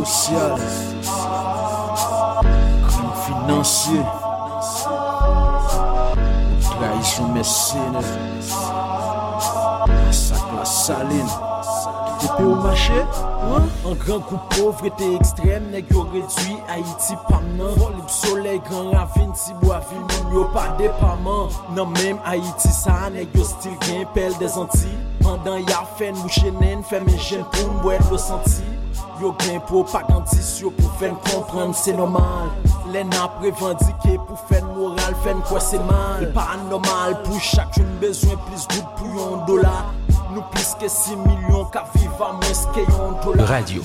Sosyal Krim finansye Traisyon mesene Masak la saline. Depe ou mache, an? An gran kou povrete ekstrem, neg yo redwi Haiti pamnan Volib sole, gran ravine, tibou avil, moun yo pa depaman Nan menm Haiti sa, neg yo stil gen pel de zanti Andan ya fen, mouche nen, femen jen pou mbwet lo santi Yo gen propagandiste yo pour faire comprendre c'est normal. Les n'a revendiqué pour faire moral, faire quoi c'est mal. Pas normal pour chacune besoin plus good pour un dollar. Nous plus que 6 millions qu'à vivre à moins que un dollar. Radio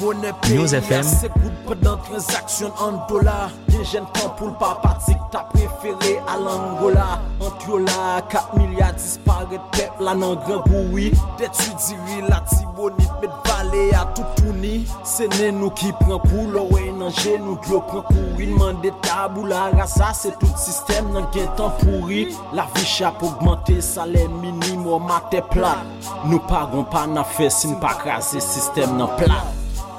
News FM. C'est good pendant transaction en dollars. Des jeunes temps pour le papa que t'as préféré à l'Angola. Entre yo là, 4 milliards disparaît peuple là dans grand bruit. D'étudier la tibonite, met valet à tout tourni. C'est né nous qui prend pour l'oreille dans genou, de l'eau prend courir. Demande tabou la rasa, c'est tout système dans gain temps pourri. La vie chape augmenter, salaire minimum, maté plat. Nous pagons pas n'a fait si nous pas craser système dans plat.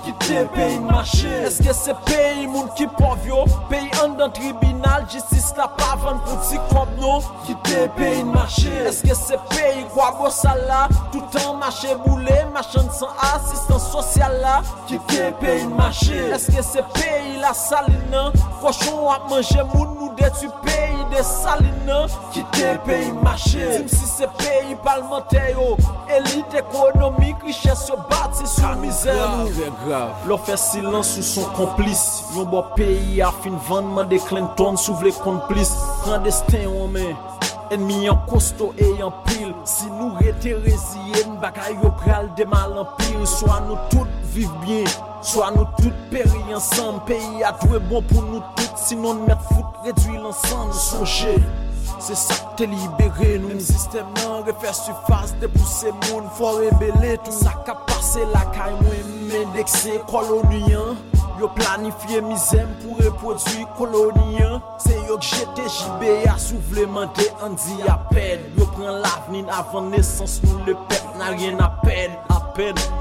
ki te peyi n'mache Eske se peyi moun ki povyo Peyi an dan tribunal? Jistis la pavan pou ti kob nou Ki te peyi n'mache Eske se peyi kwa go sala? Toutan mache boule Machan san asistan sosyal la Ki te peyi n'mache Eske se peyi la salina? Koshon ap manje moun nou detu peyi de salina Ki te peyi n'mache Tim si se peyi palmente yo Elite ekonomik, riches yo bati sou mizer. nou Lò fè silans ou son komplis Yon bo peyi a fin vanman de Clinton sou vle komplis Kandestin yon men Enmi yon kosto e yon pil. Si nou rete reziye n bagay yo pral de mal an pil. So an nou tout viv bien So an nou tout peri ansan. Peyi a dwe bon pou nou tout Sinon met fout redwi lansan Nou sonje Se sak te libere nou. M sistem nan refer su fas De pou se moun fò rebele Tout. Sa ka pase la kay mwen m'indexé colonien Yo planifié misère pour reproduire colonien C'est yo j'étais JB à soufflementer en dit à peine Yo prend l'avenir avant naissance nous le peuple n'a rien à peine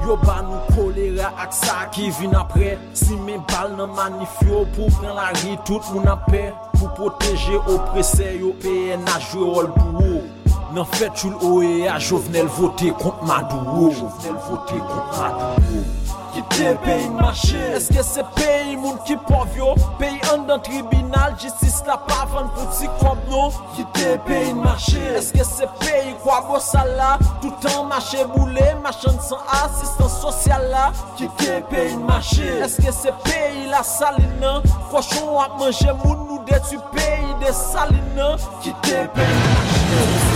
Yo ba nous choléra ak ça qui vient après Si mes balles nan manif yo pour prendre la rue tout moun a paix Pour protéger oppressé yo PNA joué rôle pour eux Nan fait tout le à Jovenel voter contre Maduro. Jovenel voter contre Maduro Che peyi n'mache Eske se peyi moun ki povyo Peyi an dan tribunal Jistis la pavan pou ti kob nou Kite peyi n'mache Eske se peyi kwa bo sala? Toutan mache boule Machan san asistan sosyal la? Kite peyi n'mache Eske se peyi la salina? Koshon ap manje moun nou detu peyi de salina? Kite peyi n'mache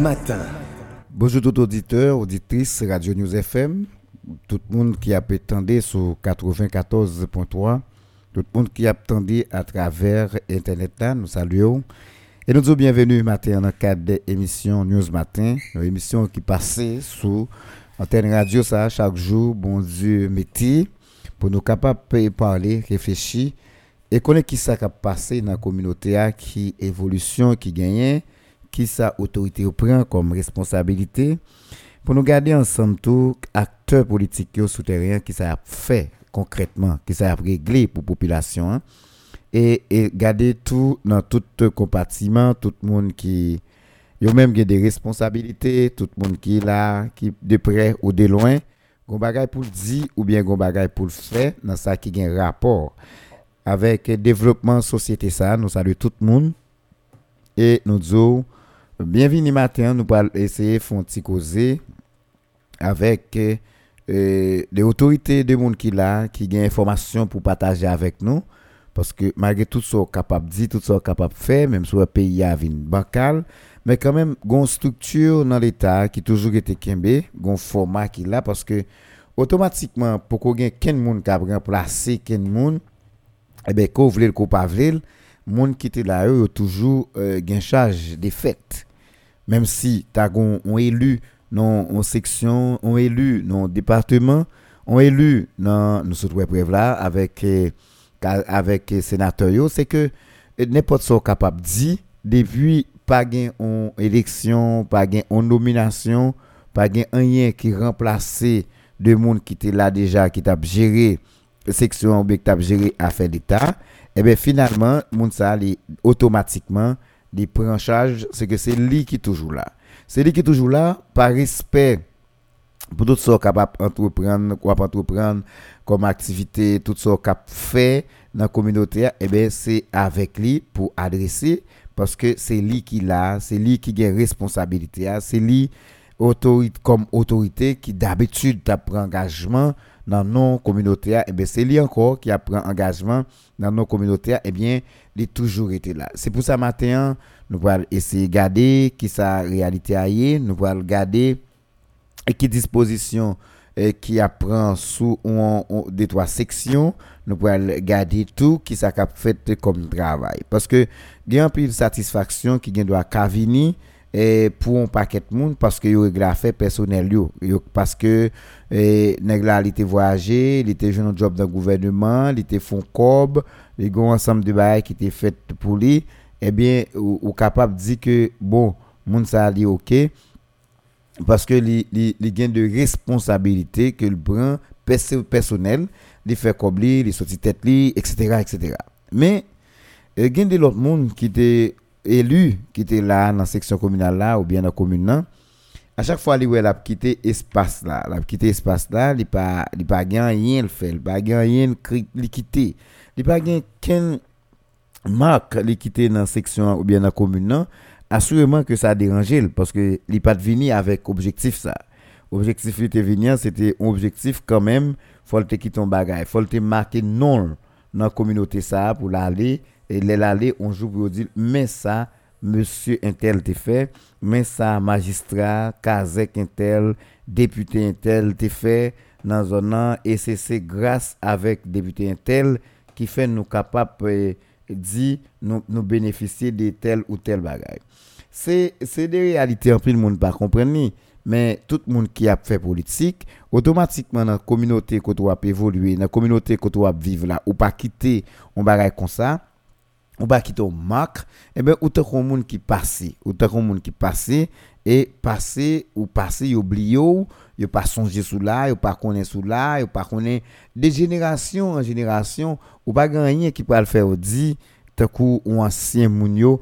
Matin. Bonjour tout auditeur, auditrice Radio News FM, tout le monde qui a attendu sur 94.3, tout le monde qui a attendu à travers Internet, là, nous saluons. Et nous disons bienvenue matin dans le cadre de l'émission News Matin, une émission qui passe sur antenne radio ça chaque jour, bon Dieu, métier, pour nous capables de parler, réfléchir et connaître qui ça a passé dans la communauté, qui évolution, qui gagne, qui sa autorité prend comme responsabilité pour nous garder ensemble tout acteurs politiques yo souterrains qui ça a fait concrètement qui ça a réglé pour population hein. et, garder tout dans tout compartiment tout le monde qui Yo même des responsabilités, tout le monde qui est là, qui de près ou de loin, pour dire ou bien pour faire dans ça qui a un rapport avec le développement société ça, nous saluons tout le monde et nous disons bienvenue matin, nous allons essayer de faire causer avec euh, les autorités de monde qui là qui ont information pour partager avec nous parce que malgré tout ce capable de dire, tout ce capable de faire, même si le pays a une bancal, mais quand même, il a une structure dans l'État qui toujours été kembe, a un format qui là, parce que automatiquement, pour qu'on ait quelqu'un monde qui a remplacé quelqu'un eh bien, qu'on veut le qu'on pas le monde qui était là, a toujours euh, une charge des fêtes. Même si tu as élu dans une section, un élu dans un département, un élu dans nous sommes là avec euh, avec les sénateurs, c'est que n'importe qui capable de dire, depuis pas gain élection, pas gain nomination, pas gain rien qui remplace de monde qui était là déjà, qui t'a géré section qui t'a géré affaire d'État, et eh bien finalement, monde ça automatiquement il prend charge, c'est que c'est lui qui est toujours là. C'est lui qui est toujours là par respect pour tout ce capable entreprendre quoi entreprendre comme activité tout ce cap fait dans la communauté eh c'est avec lui pour adresser parce que c'est lui qui l'a c'est lui qui a responsabilité c'est lui autorité comme autorité qui d'habitude prend engagement dans nos communautés et eh bien c'est lui encore qui a pris engagement dans nos communautés et eh bien il a toujours été là. C'est pour ça matin nous allons essayer de garder qui sa réalité ailleurs nous allons regarder et qui disposition et qui apprend sous des trois sections nous pouvons garder tout qui ça fait comme travail. Parce que il y a un peu de satisfaction qui doit venir et pour un paquet de monde parce que yo a fait personnel parce que eh, nèg la il était voyager il était un job dans gouvernement il était font cob il a ensemble de bail qui était fait pour lui eh bien ou, capable de dire que bon monde ça dit OK parce que les les gains de responsabilité que le prend personnel. Il fait comme lui il sorti tête li etc etc mais il y a de l'autre monde qui était élu qui était là dans la section communale là ou bien dans la commune à chaque fois il a quitté espace là. Il a quitté espace là il pas pas rien le fait. Il pas rien il quitter il pas qu'un marque il quitter dans la section ou bien dans la commune assurément que ça a dérangé parce que il pas venu avec objectif ça. Objectif il était venu c'était un objectif quand même faut te quitter ton bagage faut te marquer non dans la communauté ça pour l'aller et l'aller on joue pour dire mais ça monsieur intel te fait mais ça magistrat kazek intel député intel te fait dans zone et c'est grâce avec député intel qui fait nous capables euh, dire nous, bénéficier de tel ou tel bagage c'est des réalités en plus le monde pas comprendre mais tout le monde qui a fait politique automatiquement dans la communauté que tu as évoluer dans la communauté que tu vivre là ou pas quitter un bagage comme ça ou pas quitter un marque et ben ou t'as un monde qui passe ou t'as un monde qui passe et passer ou passer oublié ou pas songer sous là yo pas connaître sous là yo pas connaître de génération en génération ou pas gagner qui peut le faire dit tant coup ou ancien moun yo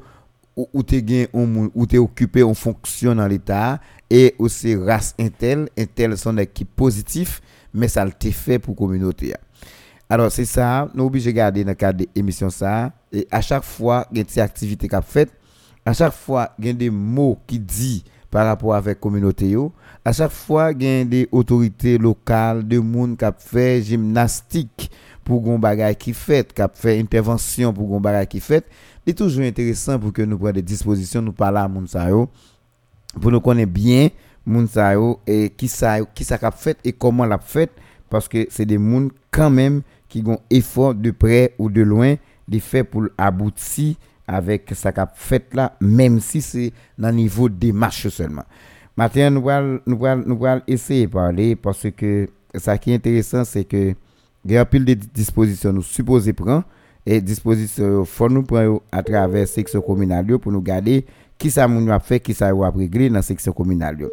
ou t'es gain ou t'es occupé en fonction dans l'état et aussi race intel intel sont des qui positifs mais ça le fait pour communauté alors c'est ça nous obligé garder dans le cadre de l'émission ça. Et à chaque fois il y a des activités qu'a fait à chaque fois il y a des mots qui dit par rapport avec communauté yo. À chaque fois il y a des autorités locales de monde qui fait gymnastique pour gon bagay qui fait qui fait intervention pour gon bagay qui fait. C'est toujours intéressant pour que nous prenions des dispositions nous parler à moun pour nous connaître bien moun et qui ça qui ça fait et comment l'a fait parce que c'est des gens quand même qui ont effort de près ou de loin de faire pour aboutir avec ça qu'a fait là même si c'est dans niveau des marches seulement. Maintenant nous allons nous nous essayer de parler parce que ça qui est intéressant c'est que il y a pile de dispositions nous supposons prendre et disposition faut nous prendre à travers section communale pour nous garder qui ça nous a fait qui ça a réglé dans section communale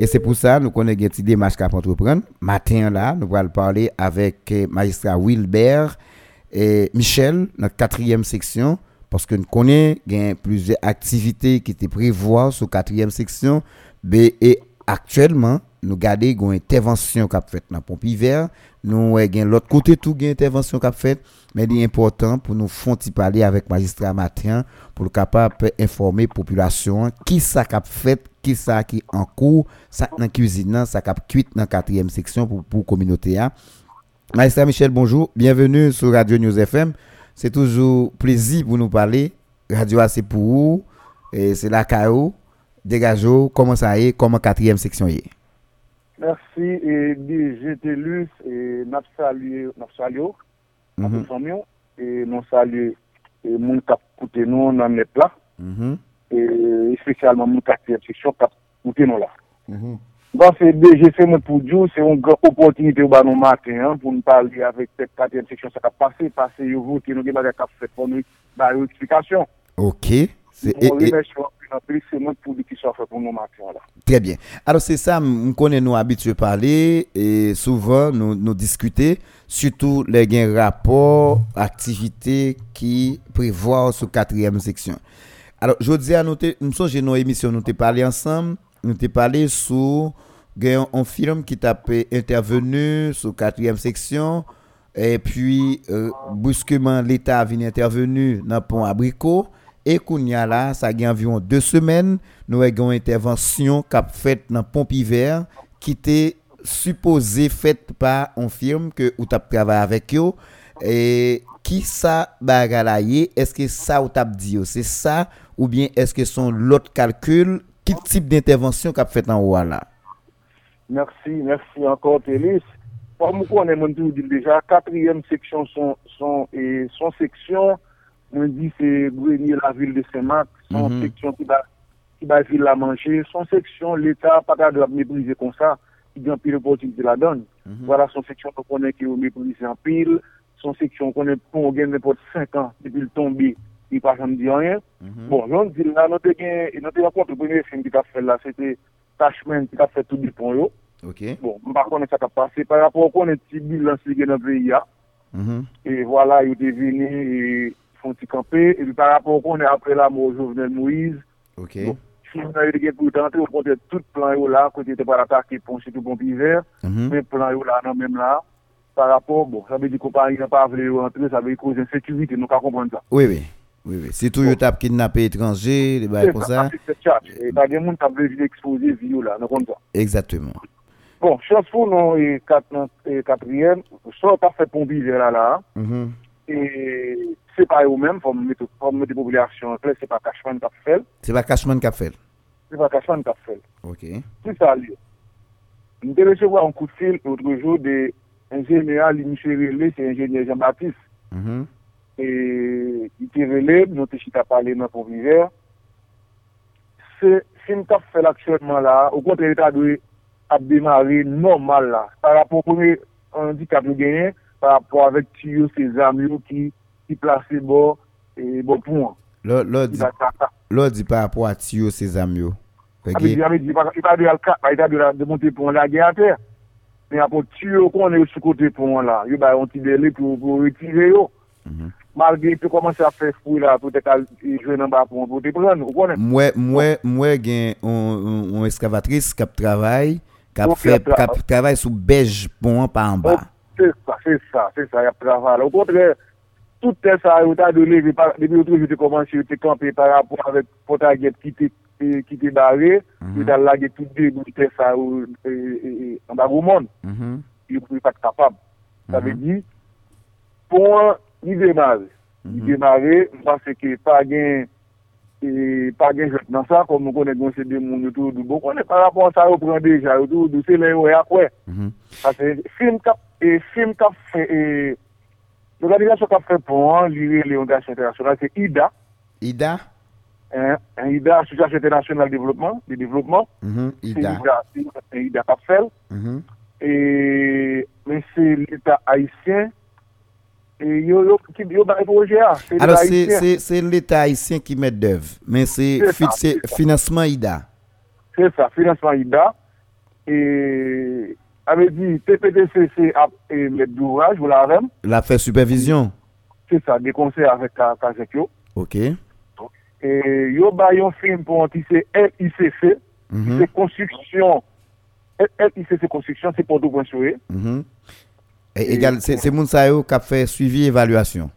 et c'est pour ça nous connaissons une démarche qu'à entreprendre matin là nous allons parler avec magistrat Wilbert et Michel, notre quatrième section, parce que nous connaissons plusieurs activités qui étaient prévues sur la quatrième section. Et actuellement, nous gardons une intervention qui a faite dans pompe hiver. Nous avons l'autre côté tout une intervention qui a faite. Mais il est important pour nous faire parler avec magistrat matin pour le capable informer la population qui ça a fait, qui ça qui en cours, ça dans la cuisine, ça a cuit dans la quatrième section pour la communauté. Hein. Magistrat Michel, bonjour. Bienvenue sur Radio News FM. C'est toujours plaisir pour nous parler. Radio c'est pour vous. C'est la KO. Dégageau, comment ça est, comment quatrième section est. Merci. Et j'étais lu et nous salué, nous mm -hmm. et nous salué et mon cap côté nous dans net là. Mm Et spécialement mon quatrième section cap côté nous là. Mm Bon, c'est c'est mon pour Dieu, c'est une grande opportunité au nous matin, hein, pour nous parler avec cette quatrième section, ça a passé, passé, vous, qui nous avons fait pour nous, bah, une explication. Ok. C'est et, et... Très bien. Alors, c'est ça, nous connaissons nous habitués à parler, et souvent, nous, nous discuter, surtout les gains rapports, activités qui prévoient sur quatrième section. Alors, je dis à noter, nous sommes nos émissions, nous avons parlé ensemble, nous t'ai parlé sur un film qui t'a intervenu sur quatrième section et puis euh, brusquement l'État a venu intervenu dans le pont Abricot E kounya la, sa gen environ 2 semen, nou e gen intervensyon kap fet nan Pompiver ki te supose fet pa on firm ke ou tap travay avek yo. E ki sa baga la ye, eske sa ou tap di yo? Se sa ou bien eske son lot kalkul? Ki tip d'intervensyon kap fet nan wala? Mersi, mersi ankon Telis. Por mou konen moun tou di deja, katriyem seksyon son, son, son, son seksyon mwen di se Gwenye la vil de Saint-Marc, son mm -hmm. seksyon ki ba, ki ba vil la manje, son seksyon l'Etat pata de la mebrize kon sa, ki di an pil opotinite la don. Mm -hmm. Wala son seksyon kon konen ki yo mebrize an pil, son seksyon konen kon gen nepot 5 an, depi l'tombi, ki pa jan di an yen. Mm -hmm. Bon, jan di la, note gen, note la kont, le premye film ki ta fè la, se te Tachmen ki ta fè tout di pon yo. Ok. Bon, mba konen sa ta pase, par rapport konen ti bilan si gen an pe ya, e wala yo te vini, e et font camper. Et puis par rapport qu'on est après la Jovenel Moïse. Ok. Bon, si pour tenter, vous comptez tout plan là, côté de par surtout pont hiver. Mm Mais plan là, non, même là. Par rapport, bon, ça veut dire qu'on n'a pas voulu rentrer, ça veut dire cause insécurité, nous pas comprendre ça. Oui, oui. Oui, oui. C'est tout, bon. as kidnappé étranger, des bails comme ça. Et pas des gens qui ont exposé vie là, non comme ça. Exactement. Bon, nous, et quatrième, fait pompier là, là. Mm Et c'est pas eux-mêmes, pour mettre, pour mettre des populations en c'est pas Cashman qui a fait. C'est pas Cashman qui a fait. C'est pas Cashman qui a fait. Ok. Nous avons recevoir un coup de fil l'autre jour de ingénieur, Michel Relé, c'est ingénieur Jean-Baptiste. Mm et il était relé, nous avons parlé dans ton hiver. C'est si nous avons fait actuellement là, au contraire, l'État doit démarrer normal là, par rapport handicap de gagné, par rapport ki plase bo, e bo pou an. Lò di pa apwa ti yo se zam yo. Ape di, ape di, i pa de mhm. al kap, pa i ta de monte pou an la gen ater. Men apon ti yo kon yo sou kote pou an la. Yo ba yon ti dele pou retire yo. Malge yon te komanse a fe fwi la pou te kal jwen an ba pou an pou te pren. Mwen gen yon eskavatris kap travay, kap travay sou bej pou an pa an ba. Se sa, se sa, se sa, yap travay la. Ou kontre, tout tel sa yo ta dole, debi yo tou yo te komanse, yo te kampe par rapport avèk pota get ki te bare, mm-hmm. yo ta lage tout de, yo tel sa yo an bagou moun, yo mm-hmm. pou yo pat kapab. Sa ve mm-hmm. di, pou an, yi demare. Yi demare, mpase ke pa gen, pa gen jok nan sa, kon nou konen gonsen de moun yo tou do, bon konen par rapport sa yo pran deja, yo tou do se le yo e akwe. Sa se film kap, e film kap, e, e, l'organisation qui a fait pour l'organisation internationale c'est IDA. IDA? Hein, IDA Association internationale de développement. De développement IDA. C'est IDA qui a fait et mais c'est l'État haïtien. Et yo, yo, yo, projet, Alors, c'est l'État haïtien qui met d'œuvre, mais c'est financement IDA. C'est ça, financement IDA. Et avait dit TPDCC a mettre d'ouvrage, vous l'avez? La fait supervision. C'est ça, des conseils avec Kazekyo. OK. E yo ba yon film pou an ti se LICC, Mhm. se konstruksyon, LICC konstruksyon, se pou do pon souye, Mhm. Et égal, c'est c'est moun sa yo qui a fait suivi évaluation.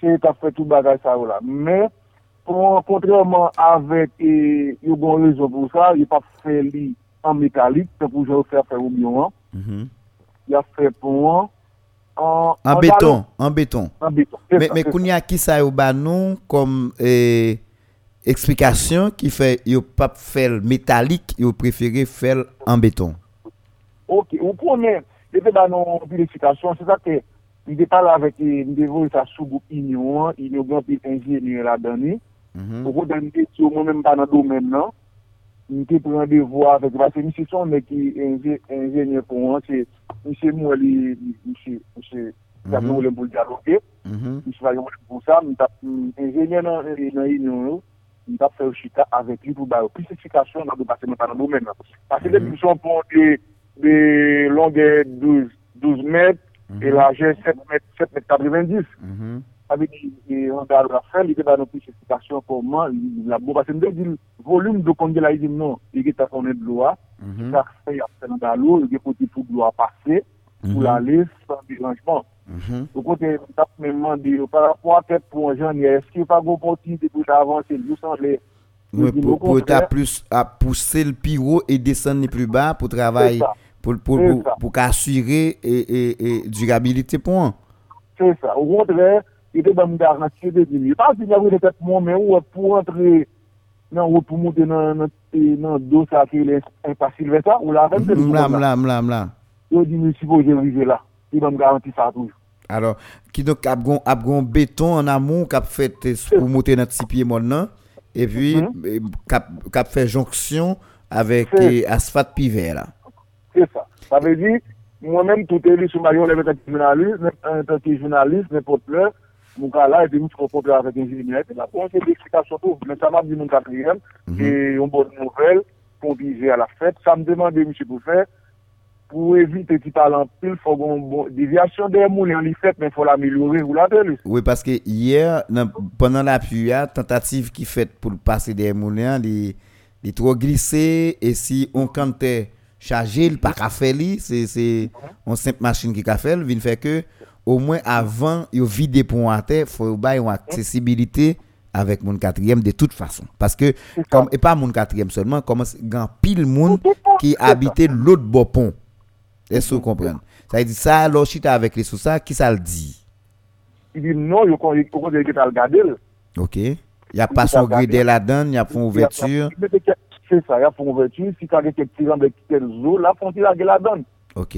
se ta fè tout bagay sa ou la. Men, pou kontreman avèk e, yo bon rezon pou sa, yo pa fè li an metalik, se pou jò fè fè ou Mhm. ya fè pou an. An beton, an beton. Mè koun ya ki sa yo ba nou kom eh, eksplikasyon ki fè yo pap fèl metalik, yo preferi fèl an beton. Ok, ou konen, lèpe ba nou bilifikasyon, se sa ke mi de pala vek mi devou sa soubou inyon, inyon gen pi enjè ni la dani, ou konen mi de ti yo mwen mèm pa nan do mèm nan, mte pren devwa avèk, vase mse son mè ki enjenye pou an, mse mwen li, mse, mse, mse mwen lè pou l'dialogue, mse vayon mwen pou sa, mta enjenye nan yon nou, mta fè ou chita avèk li pou bayo. Pis eksikasyon nan do pase mwen panan do men nan. Pase lè pison pon de, de longè 12 mèd, e la jè 7 mèd, 7 mèd 90. avè di yon e, da la fèl, yon da nou pwè chefikasyon koman, la bo basen de di volume do konge la yon nou, yon ta konen dlo mhm. a, yon ta fè yon fè nan da lo, yon poti pou dlo a pase, pou mhm. la lè, san bilanjman. Mhm. Ou kote, tap menman di, par rapport a tèt pou an jan, yon eski pa go poti, te pou ta avanse, yon san lè. Pou ta plus a pousse l pi ou, e desen ni pli ba, pou travay, pou ka asyre, e durabilite pou an. Se sa, ou kontre, un. Il dans une garantie de diminuer. Pas si j'avais peut-être moi, mais ouais, pour entrer dans ou pour monter dans dans dans dos ça qui est impassible vers ça ou la même c'est Mla mla mla mla. Yo diminue si vous arriver là. Il va me garantir ça toujours. Alors, qui donc a a gon béton en amont qu'a fait eh, pour monter notre six pieds maintenant et puis Mhm. eh, qu'a qu'a fait jonction avec eh, asphalte pivet là. C'est ça. Ça veut dire, moi-même, tout est lu sur ma vie, on est un journaliste, un tant que journaliste, n'importe l'heure, mon cas là, et puis, je comprends avec un ingénieur, et là, pour c'est l'explication tout. Mais ça m'a dit mon quatrième, et une bonne nouvelle, pour viser à la fête. Ça me demandait, monsieur, pour faire, pour éviter qu'il parle en pile, faut qu'on bon, déviation des moulins, les fêtes, mais il faut l'améliorer, vous l'avez Oui, parce que hier, pendant la pluie, la tentative qui fait pour passer des moulins, il est trop glissé. Et si on comptait charger, il pas qu'à faire, c'est c'est une simple machine qui a fait, il fait que au moins avant, il vide pont à terre, il faut avoir une accessibilité avec mon quatrième de toute façon. Parce que, comme, et pas mon quatrième seulement, comme grand pile monde qui habitait l'autre beau pont. Est-ce que vous comprenez? Ça veut dire ça, l'orchita avec les sous ça, qui ça le dit? Il dit non, il faut ait le regarder. Ok. Il n'y a pas son gridé là-dedans, il n'y a pas ouverture. C'est ça, il y a une ouverture. Si tu as quelques petits avec quelques eaux, là, faut qu'il la donne. Ok.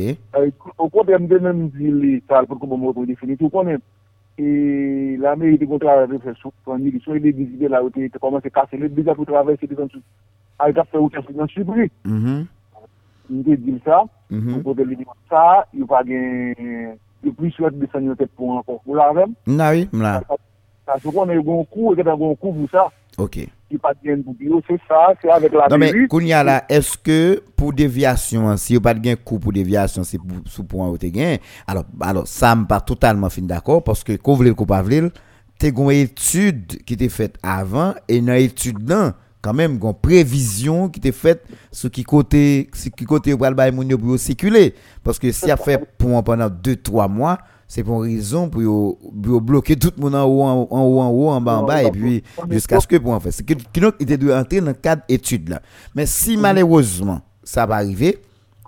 Ou kontre mde men di li tal pou koum mwoto defini. Tou konen, la me ite kontra la refresyon, kon yi li sou yi de vizite la ou te koman se kase le, deja pou travesse de zantou. A yi kase ou kase nan subri. Mde di sa, ou kontre li di sa, yu pa gen, yu pli souet de san yon tet pou an kon. Ou la rem? Na yi, mla. Sa sou konen yon kou, yon kou pou sa. Ok. Pas pour bio, c'est ça, c'est avec la Non, mais. Kounia là, est-ce que pour déviation, hein, si vous pas de gain coup pour déviation, c'est pour, sous point où gain, alors, alors, ça me pas totalement fin d'accord, parce que, qu'on voulait le coup pas voulait, t'es une étude qui était faite avant, et dans l'étude là, quand même, une prévision qui était faite sur qui côté, sur qui côté, pour circuler. Parce que si a fait pour pendant 2-3 mois, c'est pour une raison pour yo- pour yo bloquer tout le monde en haut, en haut, en haut, bas, en bas, et puis jusqu'à ce que pour en faire. C'est que donc était dû entrer dans le cadre étude là. Mais si malheureusement ça va arriver,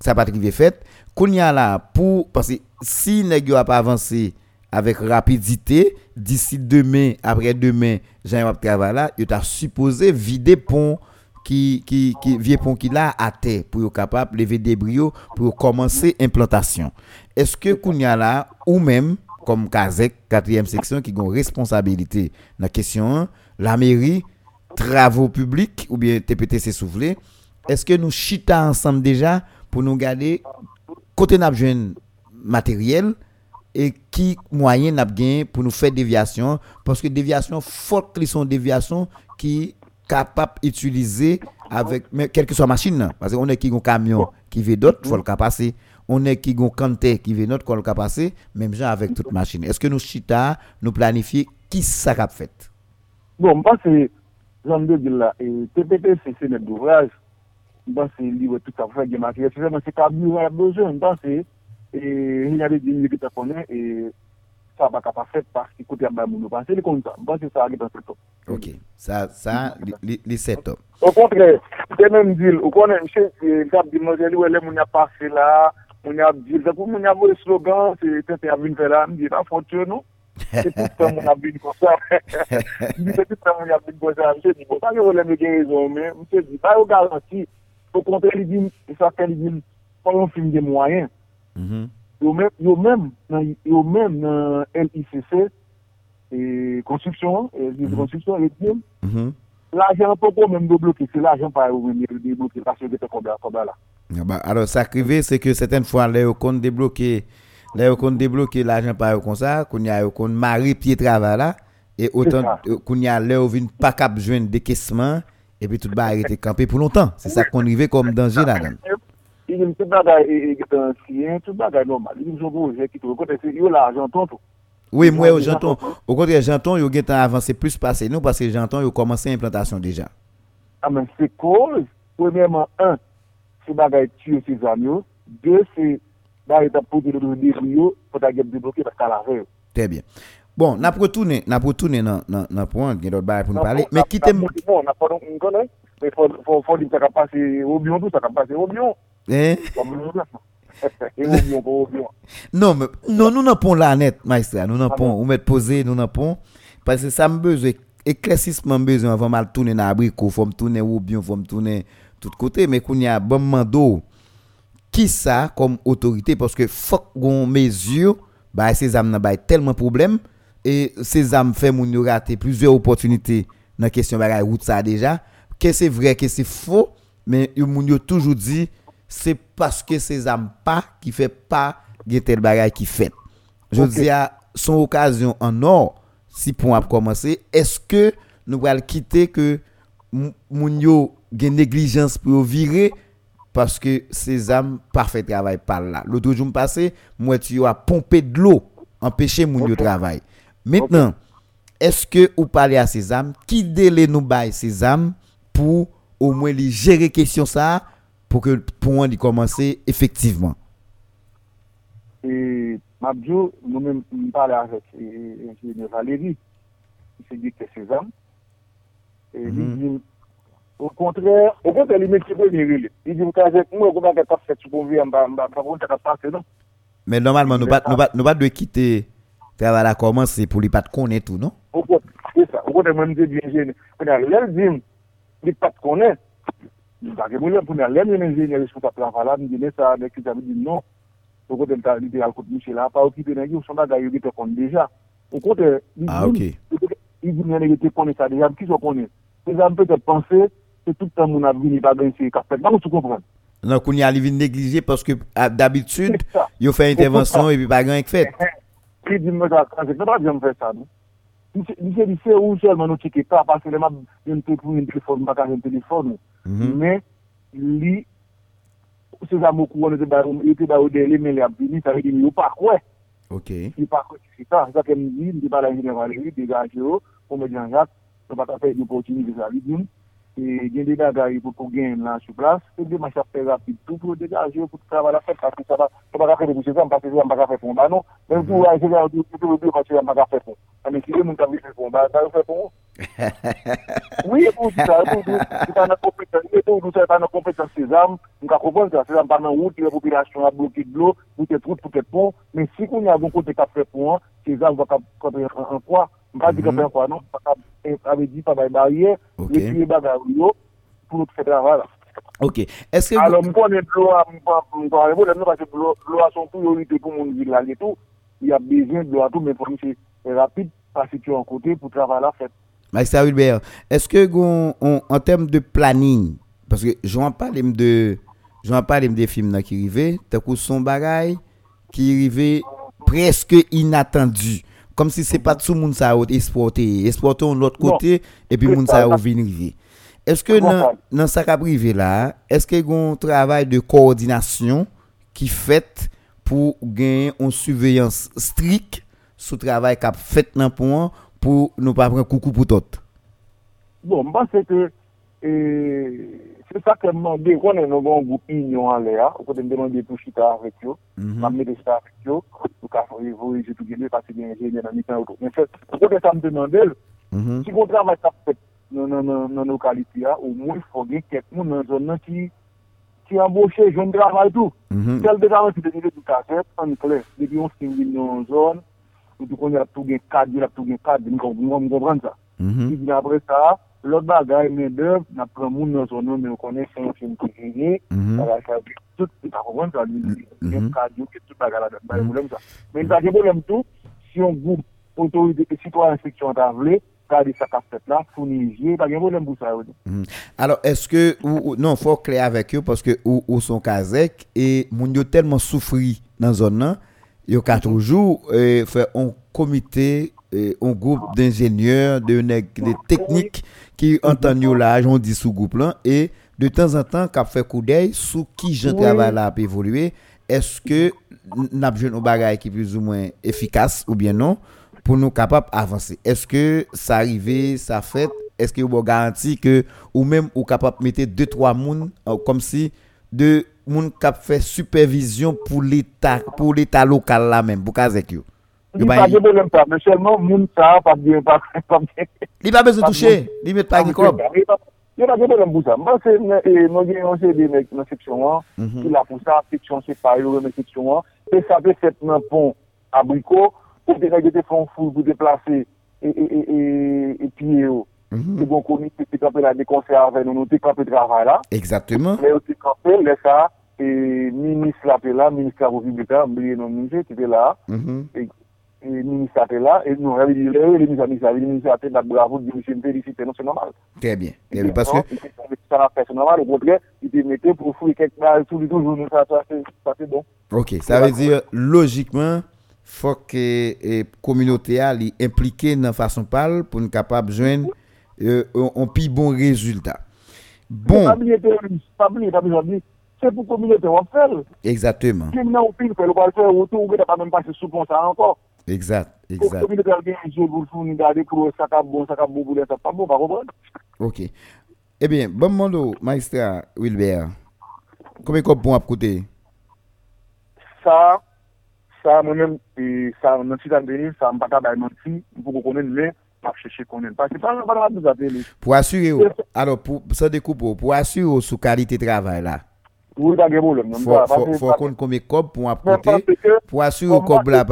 ça va pas arriver fait, qu'on y a là pour parce que si nèg a pas avancé avec rapidité d'ici demain, après demain, j'ai un travail là, il t'a supposé vider pont qui qui qui vieux pont qui là à terre pour être capable lever des brio pour commencer implantation. Est-ce que Kounya là ou même comme Kazek quatrième section qui ont responsabilité dans la question la mairie travaux publics ou bien TPTC soufflé est-ce que nous chita ensemble déjà pour nous garder côté n'a matériel et qui moyen n'a gagné pour nous faire déviation? Parce que déviation qu'ils sont déviation qui capable d'utiliser avec mais quelle que soit machine parce qu'on est qui un camion qui veut d'autres faut le passer on est qui un canter qui veut notre qu'on le passer même genre avec toute machine est-ce que nous chita nous planifier qui ça qu'a fait Bon, mba se, jan de di la, e TPT se net d'ouvraj, mba se liwe tout a fwe gen materye, se seman se kabli wè bejoun, mba se, e hinyade di mi ki te konen, e sa baka pa fet pas ki kote yabay moun nou pan, se li konta, mba se sa agi dan setop. Ok, sa, sa, li, li setop. Au kontre, te men dil, ou konen, mse, kap di mwen li wè le moun ya pase la, moun ap di, se pou moun ap vwe slogan, se ten te avin fè la, mi di, la fonte nou, se pou te moun ap vin kon sa, mi se pou te moun ap vin kon sa, mi se di, pou pa yo lèm yo gen rezon, mi se di, pa yo garanti, pou kontre li di, pou sa kè li di, pou yon film de mwayen, mm-hmm. yo mèm, yo mèm nan LICC, konstruksyon, konstruksyon, l'ajan pou pou mèm do bloke, se l'ajan pa yo mèm yo de bloke, la se de te konda la, Alors, sa krive, se ke seten fwa Le yo kon de bloki Là, on débloqué l'argent par comme ça, qu'on y a qu'on mari pied travail là et autant qu'on y a on vient pas cap joindre décaissement et puis tout va arrêter camper pour longtemps. C'est ça qu'on arrive comme danger là dedans. Il y a tout bagage ancien, tout bagage normal. Il y a projet qui tout côté c'est yo l'argent tout. Oui, moi j'entends au contraire j'entends yo gain avancé plus passé nous parce que j'entends yo commencé implantation déjà. Ah mais c'est cause premièrement un c'est bagage tuer ses amis, deux c'est Ba et ap pote de yo, pou ta debloke pa yo. Bien. Bon, n'a retourner, n'a retourner dans dans dans point, gen d'autres bail pour nous parler, mais qui t'aime Bon, n'a pas on connaît, mais faut faut faut dire ça va passer au bion tout ça va passer au bion. Hein Non, mais non, nous pas la net, maître. Nous n'avons pas, on met poser, nous pas. Parce que ça me besoin, éclaircissement besoin avant mal tourner dans abricot, faut me tourner ou bien, faut me tourner tout côté, mais qu'on y a bon mando qui ça comme autorité? Parce que faut qu'on mesure bah ces âmes n'a tellement problème et ces âmes fait moun yo rater plusieurs opportunités dans question bagay route ça déjà. Que c'est vrai que c'est faux mais moun yo toujours dit c'est parce que ces âmes pas qui fait pas tel bagay qui fait. Je dis à son occasion en or si pour a commencer est-ce que nous allons quitter que moun yo gen négligence pour virer parce que ces âmes parfait travail par là. L'autre jour passé, moi tu as pompé de l'eau, empêcher mon okay. travail. Maintenant, est-ce que vous parlez à ces âmes? Qui délai nous bail ces âmes pour au moins les gérer question ça pour que pour on y commencer effectivement? Et Mabjo, nous-mêmes, nous parlons avec l'ingénieur Valérie, qui se dit que ces âmes, et mm -hmm. Ou kontrè, ou kontrè li mèk se pou li rile. Li di mou kazèk, mou ou kontrè ka fèk sou pou vi, mba kontrè ka fèk se non. Men normalman nou bat dwe kite travè la komanse pou li pat konè tout, non? Ou kontrè, se sa, ou kontrè mwen mse di enjène. Mwen a lèl di m, li pat konè. Mwen a lèl mwen enjène, li sou ta plan fala, mwen di ne sa, mwen ki zavi di non. Ou kontrè mwen ta li di al kout mouche la, pa ou ki te nengi, ou son da gayo ki te kon deja. Ou kontrè, li di mwen enjène ki te konè sa deja, ki so konè. Se zan peut-être penser se toutan moun ap vini bagan se kapet. Nan moun sou kompran. Nan koun ya li vin neglije paske d'abitud yo fè intervensyon e pi bagan ek fèt. Ki di mwen akran, se kèdra di an fè sa nou. Ni se di se ou selman nou cheke pa, paske le map yon te pou yon telefon, baka yon telefon. Men, li, se zamo kou an ete ba ou dele men le ap vini, sa ve di mi ou pa kwe. Ok. Li pa kwe ki se ta. Se ta kem di, li ba la yon evanjeli, de gaje yo, pou me di an jak, se pa ta fè yon potini de sa li di nou. e gen de bagay pou pou gen lan sou plas, e de manch apre rapide tout pou degaje, pou trava la fèt, pati sa va, se baka fèt pou se zan, pati se zan baka fèt fon, ba non, men pou a jè la di, pou pou pou pati zan baka fèt fon, ame si jè moun kavi fèt fon, ba sa yo fèt fon, oui, pou di sa, pou di sa nan kompetansi, e pou di sa nan kompetansi se zan, mou ka kompon sa, se zan pa nan wout, ki la popilasyon a blokit blok, pou te trout, pou te pon, men si kon yon avon kote ka fèt fon, se zan vwa ka kontre an kwa, Mpa di kapen kwa nan, ave di pa bay barye, le piye bagay yo, pou nou te fè travay la. Ok, eske... Alon mponen blo a, mponen blo a, mponen blo a son tou yo ite pou moun vil la li tou, y ap bezyen blo a tou, men pou mse rapide, pasi tu an kote pou travay la fèt. Maestra Wilber, eske goun, an tem de planin, paske jwan palem de, jwan palem de film nan ki rive, takou son bagay, ki rive preske inatandu. Comme si c'est pas tout le monde ça a exporté. Exporté de l'autre côté et puis monde ça. a venir est-ce que dans dans ça privé là est-ce qu'il y a un travail de coordination qui fait pour gagner une surveillance stricte sur le travail qu'a fait dans point pour ne pas prendre coucou pour tout? Bon, mba se ke, e, E, se sa ke mande, konen nou bon goup inyon an le a, ou kote mde mande pou chita avèk yo, mhm. mame de chita avèk yo, pou ka fò evo, je tou genye, pasi genye, genye nan mitan ou tou. Men fè, kote sa mde mande, mhm. si kontra mwen sa fèt nan lokaliti a, ou mwen fò genye ket moun nan zon nan ki ki amboshe joun travay tou. Mhm. Tel de zavè ki denye de tout akèp, an plè, debi yon skin vin yon zon, ou tou konye ap tou gen kad, yon ap tou gen kad, mwen kompran sa. Mwen apre sa, lot bagay men dev, nan pran moun nan zon nan, men yon konen sen fin kou genye, bagay sa, tout, ta gen ke tout bagay la, bagay moulem sa. Men ta gen bolem tou, si yon goup, otorite, inspeksyon ta vle, sa la, yon. Alors, eske, ou, non, fò kle avèk yo, paske ou, ou son kazek, e moun yo telman soufri nan zon nan, yo e fè on komite, e on goup d'ingénieur, de, de teknik, ki antan yo la, joun di sou goup lan, e de tan zan tan, kap fè koudey, sou ki jen travay la ap evolue, eske, nap jen ou bagay ki plus ou mwen efikas, ou bien non, pou nou kapap avanse. Eske sa arrive, sa fet, eske ou bo garanti ke ou menm ou kapap mette 2-3 moun, kom si, de moun kap fe supervision pou l'Etat, pou l'Etat lokal la menm, pou kazek yo. Li pa de bolem pa, men selman moun sa pa diye pa. Li pa bez de touche, li met pa gikob. Li pa de bolem pou sa. Mwen se e, mwen gen yon se de mek nan seksyon an, mhm. ki la pou sa, seksyon se pa yo nan seksyon an, pe sa pe set nan pon abriko, pou de nage te fon foul pou deplase e, e, e piye yo. Mhm. Te bon koni, te kape la de konser avè, nou te kape travay la. Exactement. Le yo te kape, le sa, e minis la pe la, minis la pou vibita, mbliye nan minje, te pe la. Mhm. E nou revi di le, le minis la minis la, le minis la te la bravo, di misi mpe, di si te non, se normal. Très bien, très bien, parce que... Ça n'a fait, c'est normal, au contraire, il te pour fouiller quelque part, tout le jour, ça, ça, c'est bon. Ok, ça veut dire, logiquement, faut que la communauté a impliqué dans façon parle pour nous capable joindre euh, un plus bon résultat. Bon. C'est pour la communauté, on fait. Exactement. Si nous on fait, on va faire autour, on ne pas même passer sous ça encore. Exact, exact. Garder pour ça, ça bon, ça bon, bon. Ok. Eh bien, bon monde, maestra Wilbert, combien de bon à côté? Ça, ça, moi-même, ça, dans cette année, ça m'a pas menti, pour qu'on connaisse, mais pas chercher qu'on connaisse. Parce que ça, on va nous appeler. Pour assurer, alors, pour ça découpe, pour assurer sous qualité de travail là. Oui, pas de problème. Faut, faut, faut qu'on combien de pour apporter, pour assurer qu'on la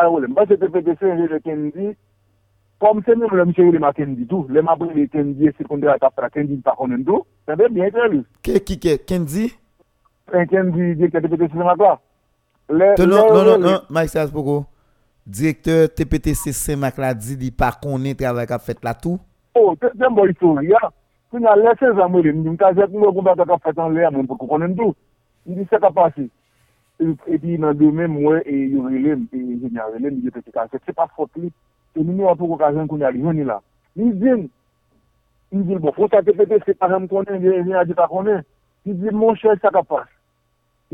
an wè lèm. Mwen se te pète se enje de Kendi, kom se mèm lèm chè wè lèm a Kendi tou, lèm apre lè Kendi e sekondè la tap tra Kendi pa konen tou, se mèm bien kè lèm. Kè ki kè, Kendi? Kendi, direktè TPTC Saint-Macla. Non, non, non, non, Mike Sass Pogo, direktè TPTC Saint-Macla di li pa konen travè kap fèt la tou? Oh, tem bo itou, ya. Sè nan lè se zanmè lèm, mwen kajèk mwen kon batak kap fèt an lè, mwen pou konen tou. Mwen di se kap pasi. E pi nan demè mwen e yon relèm, e yon relèm, yon te kase. Se pa fote li, se mwen yon pou kokajen koun yal, yon yon la. Ni zin, ni zin, bon, fote a te pete, se parem konen, yon a di pa konen. Ni zin, mon chè, sa ka pas.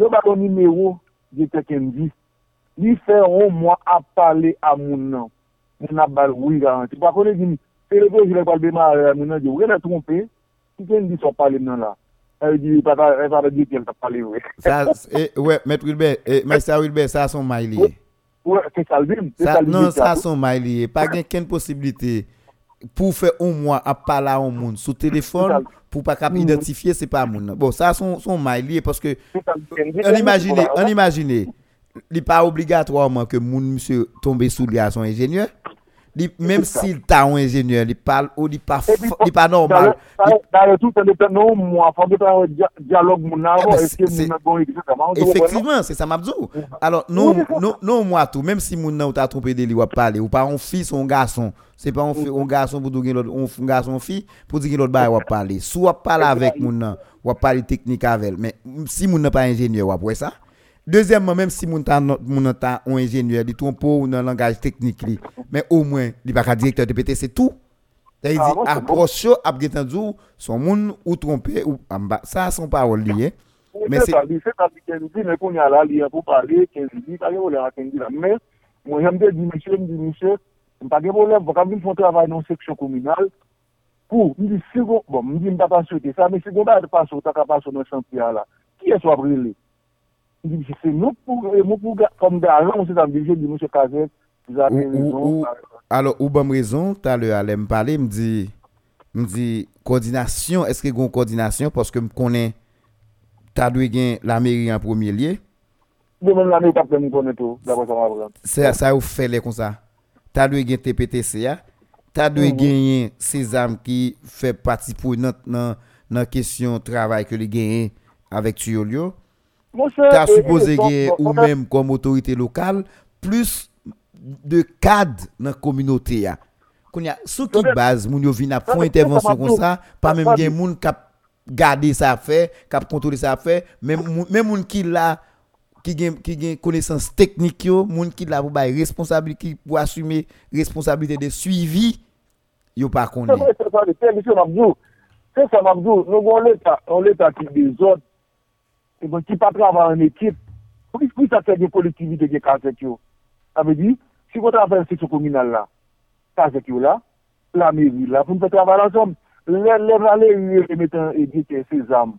Yo bakon nimeyo, je teken di. Ni feron mwa ap pale a moun nan. Moun ap bal woui garanti. Bakon e di, se le pou jilek pal beman a moun nan, di wè la trompe, si ken di so pale mnen la. E e e, wè, Mètre Wilbert, e, Maïsa Wilbert, sa son may liye. Wè, se salvim. Non, sa son may liye. Pa gen ken posibilite pou fè an mwa ap pale a moun sou telefon, pour pas cap identifier c'est pas moun. Bon, ça son son may lié parce que on imagine, on imagine n'est pas obligatoirement que mon monsieur tombe sous lui à son ingénieur. Même s'il t'a un ingénieur, il parle ou il pas il pas normal. Dans tout non moi faut dialogue mon avant est-ce que Effectivement, c'est ça m'a dit. Alors non non moi tout même si mon nan t'a trompé de lui ou parler ou pas un fils ou un garçon, c'est pas un un garçon pour dire l'autre un garçon fille pour dire l'autre bail ou parler. Soit parler avec mon ou parler technique avec. Mais si mon pas ingénieur ou après ça Deuxièmement, même si mon ta un ingénieur, il trompe ou dans langage technique li, mais au moins il pas directeur de PT, c'est tout. Ça dit approche a entendu son monde ou trompé ou ça son parole lié. Mais c'est c'est ça qui dit mais qu'on y a là li pour parler dit pas on l'a mais moi j'aime dire monsieur dit monsieur pas de problème pour faire travail dans section communale Kou, mwen di sigon, bon, mwen di mta pa souwete sa, men sigon ba de pa souwete, ta ka pa souwete nan chanpia la. Ki es wap rile? Mwen di, se nou pou, mwen pou, kom de ajan, mwen se tam di, mwen se kaze, mwen se rezon. Alo, ou bom rezon, tal e alem pale, mwen di, mwen di, koordinasyon, eske goun koordinasyon, poske m konen, ta dwe gen la meri an premier liye? Mwen la meri tapte mwen konen tou, la kon sa mwen aprezen. Sa ou fele kon sa? Ta dwe gen TPTC TPTCA, tal we gen se sezam ki fe pati pou nan, nan, nan kesyon travay ke li gen avèk tuyo liyo, e, e, genyen bon, ou menm kom otorite lokal, plus de kad nan kominote ya. Koun ya, sou ki Peut-être- baz moun yo vin ap fon Peut-être- intervensyon kon peut-être- sa, pa menm peut-être- gen moun kap gade sa fe, kap menm moun ki la ki gen, ki gen konesans teknik yo, moun ki la pou bay responsabilite, pou asume responsabilite de suivi, yo mabdou, mabdou, on E bon, ki pa travay an ekip, pou ki sa fè de kolektivite gen kazek yo? A me di, si kon travay an seksyon kominal la, kazek yo la, la meri la, pou nou fè travay lansom, lè lè valè yu yè remetan edite se zam.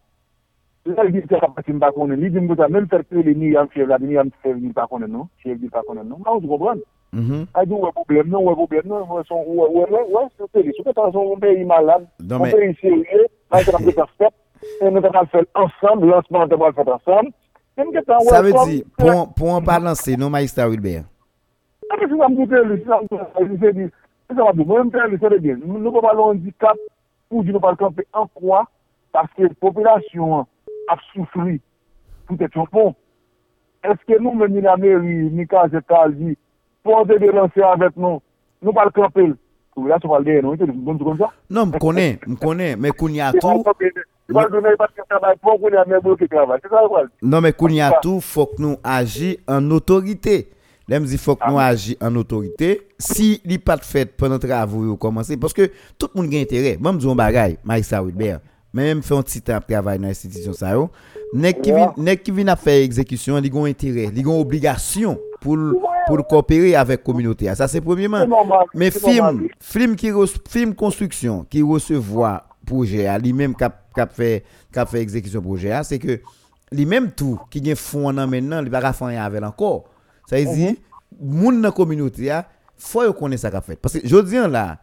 Lè lè se kapati mba konen, li di mbotan, men fèr kre lè ni yam fèv la, ni yam fèv ni pa konen nou, fèv ni pa konen nou, nan ou se kompran. A di wè problem nou, wè problem nou, wè son, wè, wè, wè, wè, sou te li, sou te tan son, wè yi malade, wè yi serye, wè yi trafè pa step, nou te pal fèl ansanm, lansman nou te pal fèl ansanm, Sa ve di, pou an balanse, nou Maestra Wilber? A pe si nan mou te lise, nou pa balon handikap, ou di nou pal kampe an kwa, paske populasyon ap soufri, pou te chonpon. Eske nou meni la meri, ni ka zekal di, pou an te delanse avet nou, nou pal kampe, pou la sou pal de, nou ite, nou kon sa? Non, m konen, m konen, men koun ya tou... non men koun ya tou, fok nou agi an otorite. Lem zi fok nou agi an otorite, si li pat fet penan travou yo komanse, tout moun gen intere, di yon bagay, Maïsta Wilbert, mèm fè yon titan nan institisyon sa yo, nek ki vin, ki ap fè ekzekisyon, li gon intere, li gon obligasyon pou l- pou l koopere avèk kominote a. Sa se premièman. C'est normal. Mais c'est film, film qui recevoir projet à lui-même cap cap fait fait exécution projet c'est que lui-même tout qui gen fond nan maintenant, il ka faire avec encore. Ça veut dire moun dans communauté a faut connaître ça qu'a fait parce que jodi an là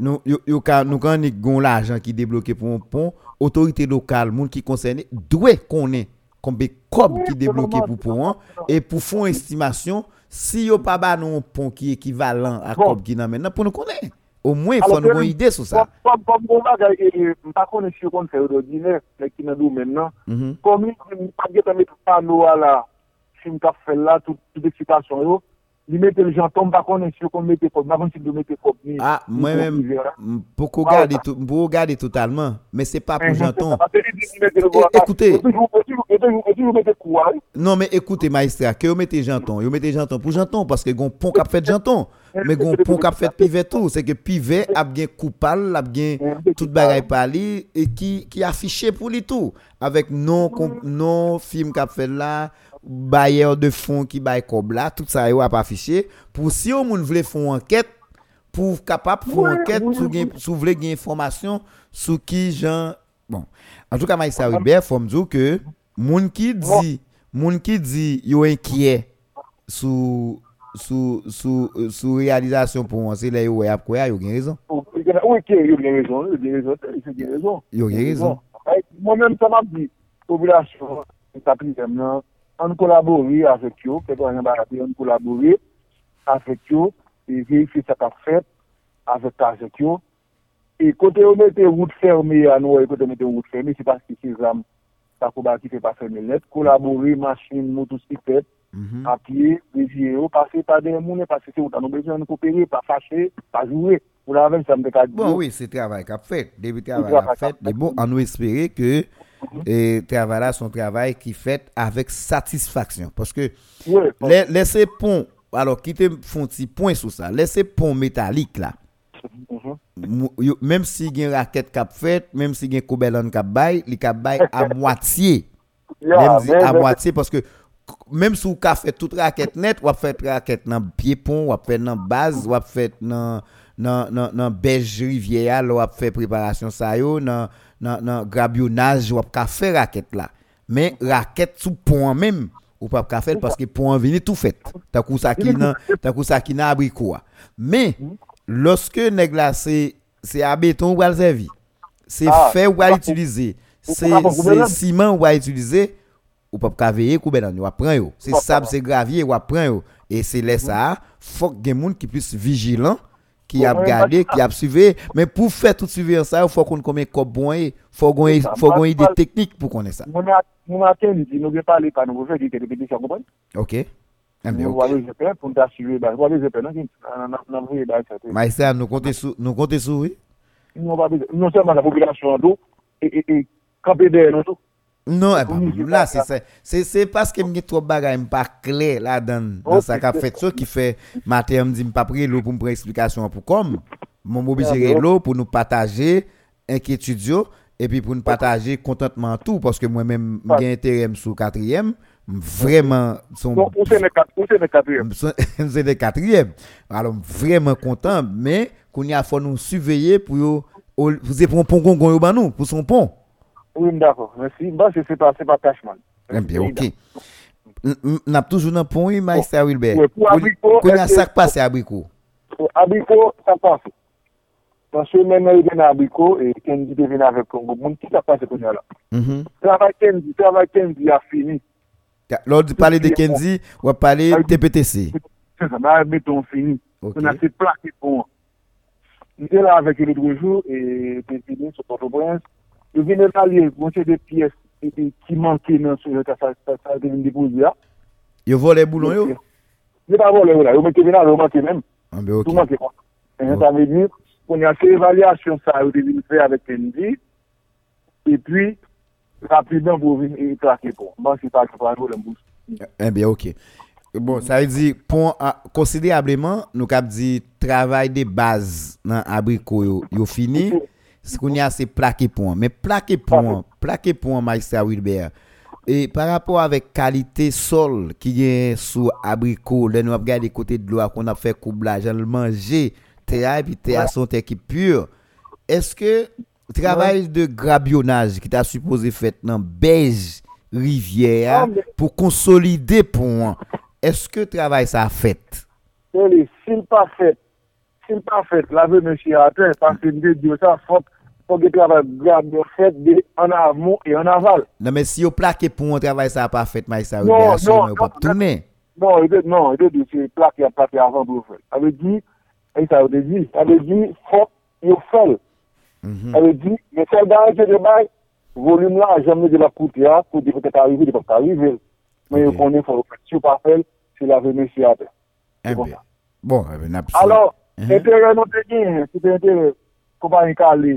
nous yo, nous quand gon l'argent qui débloqué pour un pont, autorité locale, moun qui concerné doit connaître combien cob qui débloqué pour pont et pour font estimation si yo pas ba non pont qui équivalent à cob qui nan maintenant pour nous connaître. Ou mwen fwa nou bon ide sou sa. Pwa mwen bagay, mpa konen si yo kon fè yo do dine, nek ki nan do men nan, komi, mpa geta met pa nou ala, si mka fè la, tout eksitasyon yo, li mette l janton, mpa konen si yo kon mette kop, si yo mette kop ni. Ah, ni kop ni Ah, Eh, janton. li di, li mette le É- gros écoutez. attaque. Et toujours- et toujours- et toujours- et toujours mette kou, hein. Non, mais écoutez, maestra, que vous mettez janton, vous mettez janton pour janton, parce que gon pont cap fait janton. Mais gon pont cap fait pivet tout, c'est que pivet a bien coupable, a bien tout bagay pali, et qui, qui affiché pour lui tout. Avec non, film cap fait là, bailleur de fonds qui baille Cobla, tout ça est affiché. Pour si on voulait faire une enquête, pour capable faire une enquête, si vous voulez des informations sur qui Jean. Bon. En tout cas, Maïssa Ribert, il faut me dire que, moun qui dit, moun qui dit, yo inquiet sur sous sous euh, sous réalisation pour moi. C'est là yo a quoi yo gain raison oh, oui qui yo gain raison yo gain raison yo gain raison. Yo gain raison. Moi même ça m'a dit population ça pris là an kolabori avèk yo, pe do an kolabori avèk yo, e verifi sa ka fèt avèk avèk yo, e kote yo mette wout ferme an wè, kote mette wout ferme, se se zam, sa kou ba ki pa ferme net, kolabori, machin, motosiklet, a piye, devye yo, pase pa den mounen, pase se wout an nou bezwen nou koopere, pa fache, pa joure, ou la sa. Bon, oui, fait. qu'a Mais bon, on nous espérer que et travail là, son travail qui fait avec satisfaction. Parce que les, laissez pont, alors quittez font petit point sur ça. Laissez pont métallique là. Mhm. Même si il y a une raquette cap fait, même si il y a un cobelon cap bail, il cap bail à moitié. Même à moitié parce que même si vous avez fait toute raquette net, ou fait raquette dans pied pont, ou fait dans base, ou fait dans nan belge rivière on fait préparation ça yo nan nan grabionnage ou ka faire raquette là mais raquette sous pont même ou pas faire parce que pont vini tout fait ta coup ça qui nan ta coup ça qui nan abricot a. mais lorsque nèg là c'est c'est à béton ou à servir c'est Ah, fait ou à pas- utiliser c'est pas ciment ou à utiliser ou pas veiller couper dans ou prend yo. C'est Pas sable pas. c'est gravier ou et c'est là ça faut que monde qui vigilant qui a regardé, qui a suivi. Mais pour faire tout suivi ça, il faut qu'on connaisse quoi bon il faut qu'on ait des techniques pour connaître ça. Mon matin, nous n'avons pas parlé par nous, dit que répétition, comprenez Ok. Ah, pour nous assurer, nous avons besoin de Mais ça, nous comptons sur nous comptons sur oui. Non seulement la population d'eau et camper derrière nous tout. Non, eh c'est là, c'est parce que m'y trop bagay pas clair là dans dans c'est fait ça qui fait matin me dit pas pris l'eau pour me prendre explication pour comme mon obligé mais l'eau pour nous partager inquiétude et puis pour nous partager contentement tout parce que moi-même j'ai intérêt sous quatrième vraiment son Donc on met quatrième. c'est quatrième. Alors vraiment content mais qu'on y a faut nous surveiller pour vous êtes pour un pont nous pour son pont. Oui, d'accord. Merci. Bah, c'est pas, c'est pas Cashman. Eh Bien, ok. N'a toujours un point, Maïsta Wilbert. Oui, pour Abricot. Qu'on ça passe passé, Abricot? Abricot, ça passe. Parce que maintenant, euh, il vient à Abricot et Kendi devient avec Congo. Mon petit, ça passe pour là. Mm-hmm. Travail Kendi, travail Kendi a fini. Lors de parler de Kendi, on va parler ah, TPTC. C'est ça, mais mettons fini. On a fait plaqué pour. J'étais là avec l'autre jour et Kendi, sur Port-au-Prince. Yo vene lalye, monsye de piyes e, e, ki manke nan sou yo ta sa gen depozi ya. Yo vole boulon yo? Yo pa vole yo la, yo mette vene al yo manke men. Ah, Anbe ok. Tou manke kon. En yon ta me di, kon yon se evalyasyon sa yo devine fe avèk ND, e pi, rapidman pou vini e trake pou. Mwen se pa kwa yo lèm bous. Enbe ok. Bon, sa yon di, pon, konsidè ah, abreman, nou kap di travay de baz nan abriko yo, yo fini. Ok. Ce qu'on y a c'est plaqué pont, mais plaqué pont, plaqué pont Maïsta Wilbert. Et par rapport avec qualité sol qui est sous abricot, là nous avons regardé côté de l'eau qu'on a fait coublage, on le manger, terre et puis terre sont terre qui pure. Est-ce que travail de grabionnage qui t'a supposé fait dans beige rivière Ah, pour consolider pont, est-ce que travail ça a fait? S'il pas fait, s'il pas fait, la monsieur à terre, parce que Dieu, ça, faut, pou ge travay grad de fet de an avon e an aval. Nan men si yo plake pou an travay sa pa fet, may sa ou de asyon ou pap toune. Non, non, yo de se plake apate avan pou fet. Ave di, ay sa ou de di, ave di, fok yo fel. Ave di, men sel da an se de bay, volim la jame de la koute ya, koute de pete arrive, de pete arrive. Men yo konen fok, si yo pa fel, se la vene si apè. Ebe, bon, ebe, napsou. Alors, entere nou te gen, se te entere, kou pa yon ka li,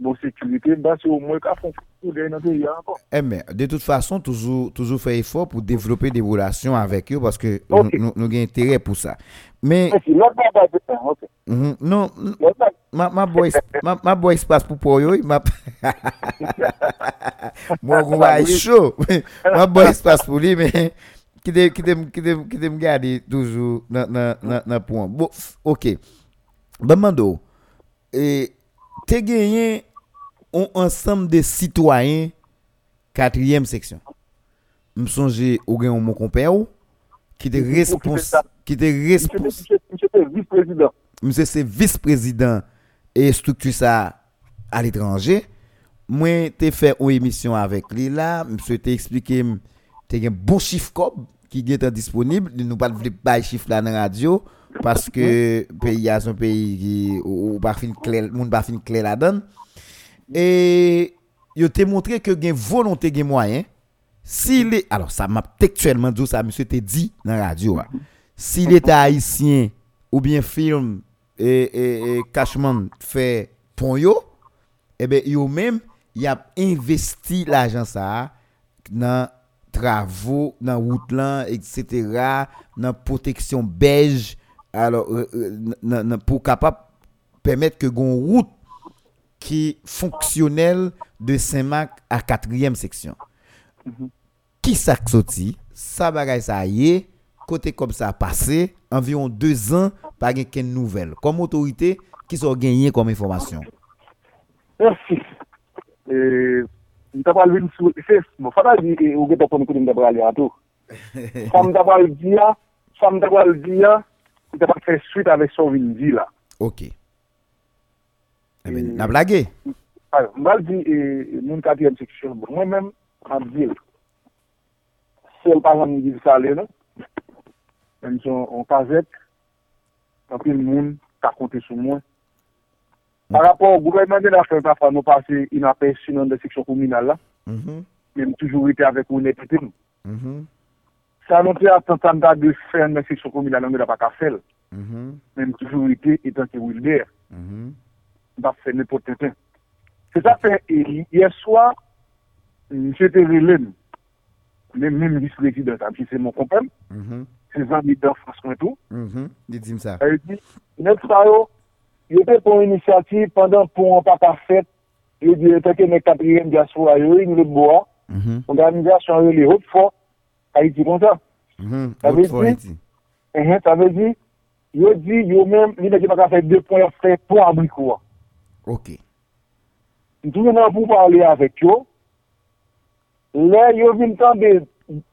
bon sécurité, bah, c'est au moins qu'à fond pour gagner dans le pays encore. Eh mais, de toute façon, toujours, toujours faire effort pour développer des relations avec eux parce que okay. nous, nous, nous avons intérêt pour ça. Mais. Okay. Mm -hmm. Non, ma, ma, boy, ma, ma boy espace pour pour eux, ma. Moi, on va chaud. ma boy espace pour lui, mais. Qui te, qui, te, qui, te, qui te garder toujours dans le point. Bon, ok. Ben, Mando, et, t'es gagné un ensemble de citoyens quatrième section. Me songe ou gen mon compère qui était responsable, qui était responsable, vice-président. monsieur c'est vice-président et structure ça à l'étranger. Moi, t'ai fait une émission avec lui là, monsieur t'a expliqué, t'as un bon chiffre cob qui est disponible, nous pas de chiffre là dans la radio parce que pays a son pays qui fin clair, monde pas fin clair la donne. Et yo t'ai montré que gen volonté gen moyen. S'il est alors ça m'a textuellement dit ça monsieur t'a dit dans la radio. hein. S'il est haïtien ou bien film et, et, Cashman fait pon yo eh ben même y a investi l'argent ça dans travaux dans route là etc dans protection beige alors euh, euh, pour capable permettre que gon route qui est fonctionnelle de Saint-Marc à 4e section. Qui ça sorti? Ça bagay ça y côté comme ça passé environ deux ans gen ken nouvelle. Comme autorité qui sont gagné comme information? Merci. E, mta pal vin sou, se, mwen fata di, e, ou geta kon kou mta pal ya tou. Sa mta pal di ya, sa mta pal di ya, mta pal fè suite avè son vin di la. OK. eh Eh na blage? Ah, Mbal eh, di moun kati yon seksyon, mwen men an di, sel pa jan mwen di sa le la, men son an kazek, anpil moun ta konti sou mwen. Par rapport au gouvernement de la fin, parfois nous passons inaperçus dans des sections communales là, mm-hmm. même toujours été avec honnêteté. Mm-hmm. Ça nous fait attentat de faire dans des sections communales, on ne l'a pas qu'à faire, mm-hmm. même toujours été étant que Wilder. mba fè nè potè tè. Se ta fè, yè swa, mse te relèm, mè mè mè diskreti dè ta, mse se mò kompèm, se zan mi dè franskwen tou. Di di msa. E di, net sa yo, yo te pon inisiativ, pandan pou an pa pa fèt, yo di yo teke mè kapriyèm di aswa yo, yon lè bo a, organizasyon yo lè hot fò, a iti kon sa. Hot fò iti. E hen, ta ve di, yo di yo mèm, li nè ki pa ka fè dè pon, fè pon abrikouwa. Ok. Mdouye nan pou pale avek yo, le yo vin tan de,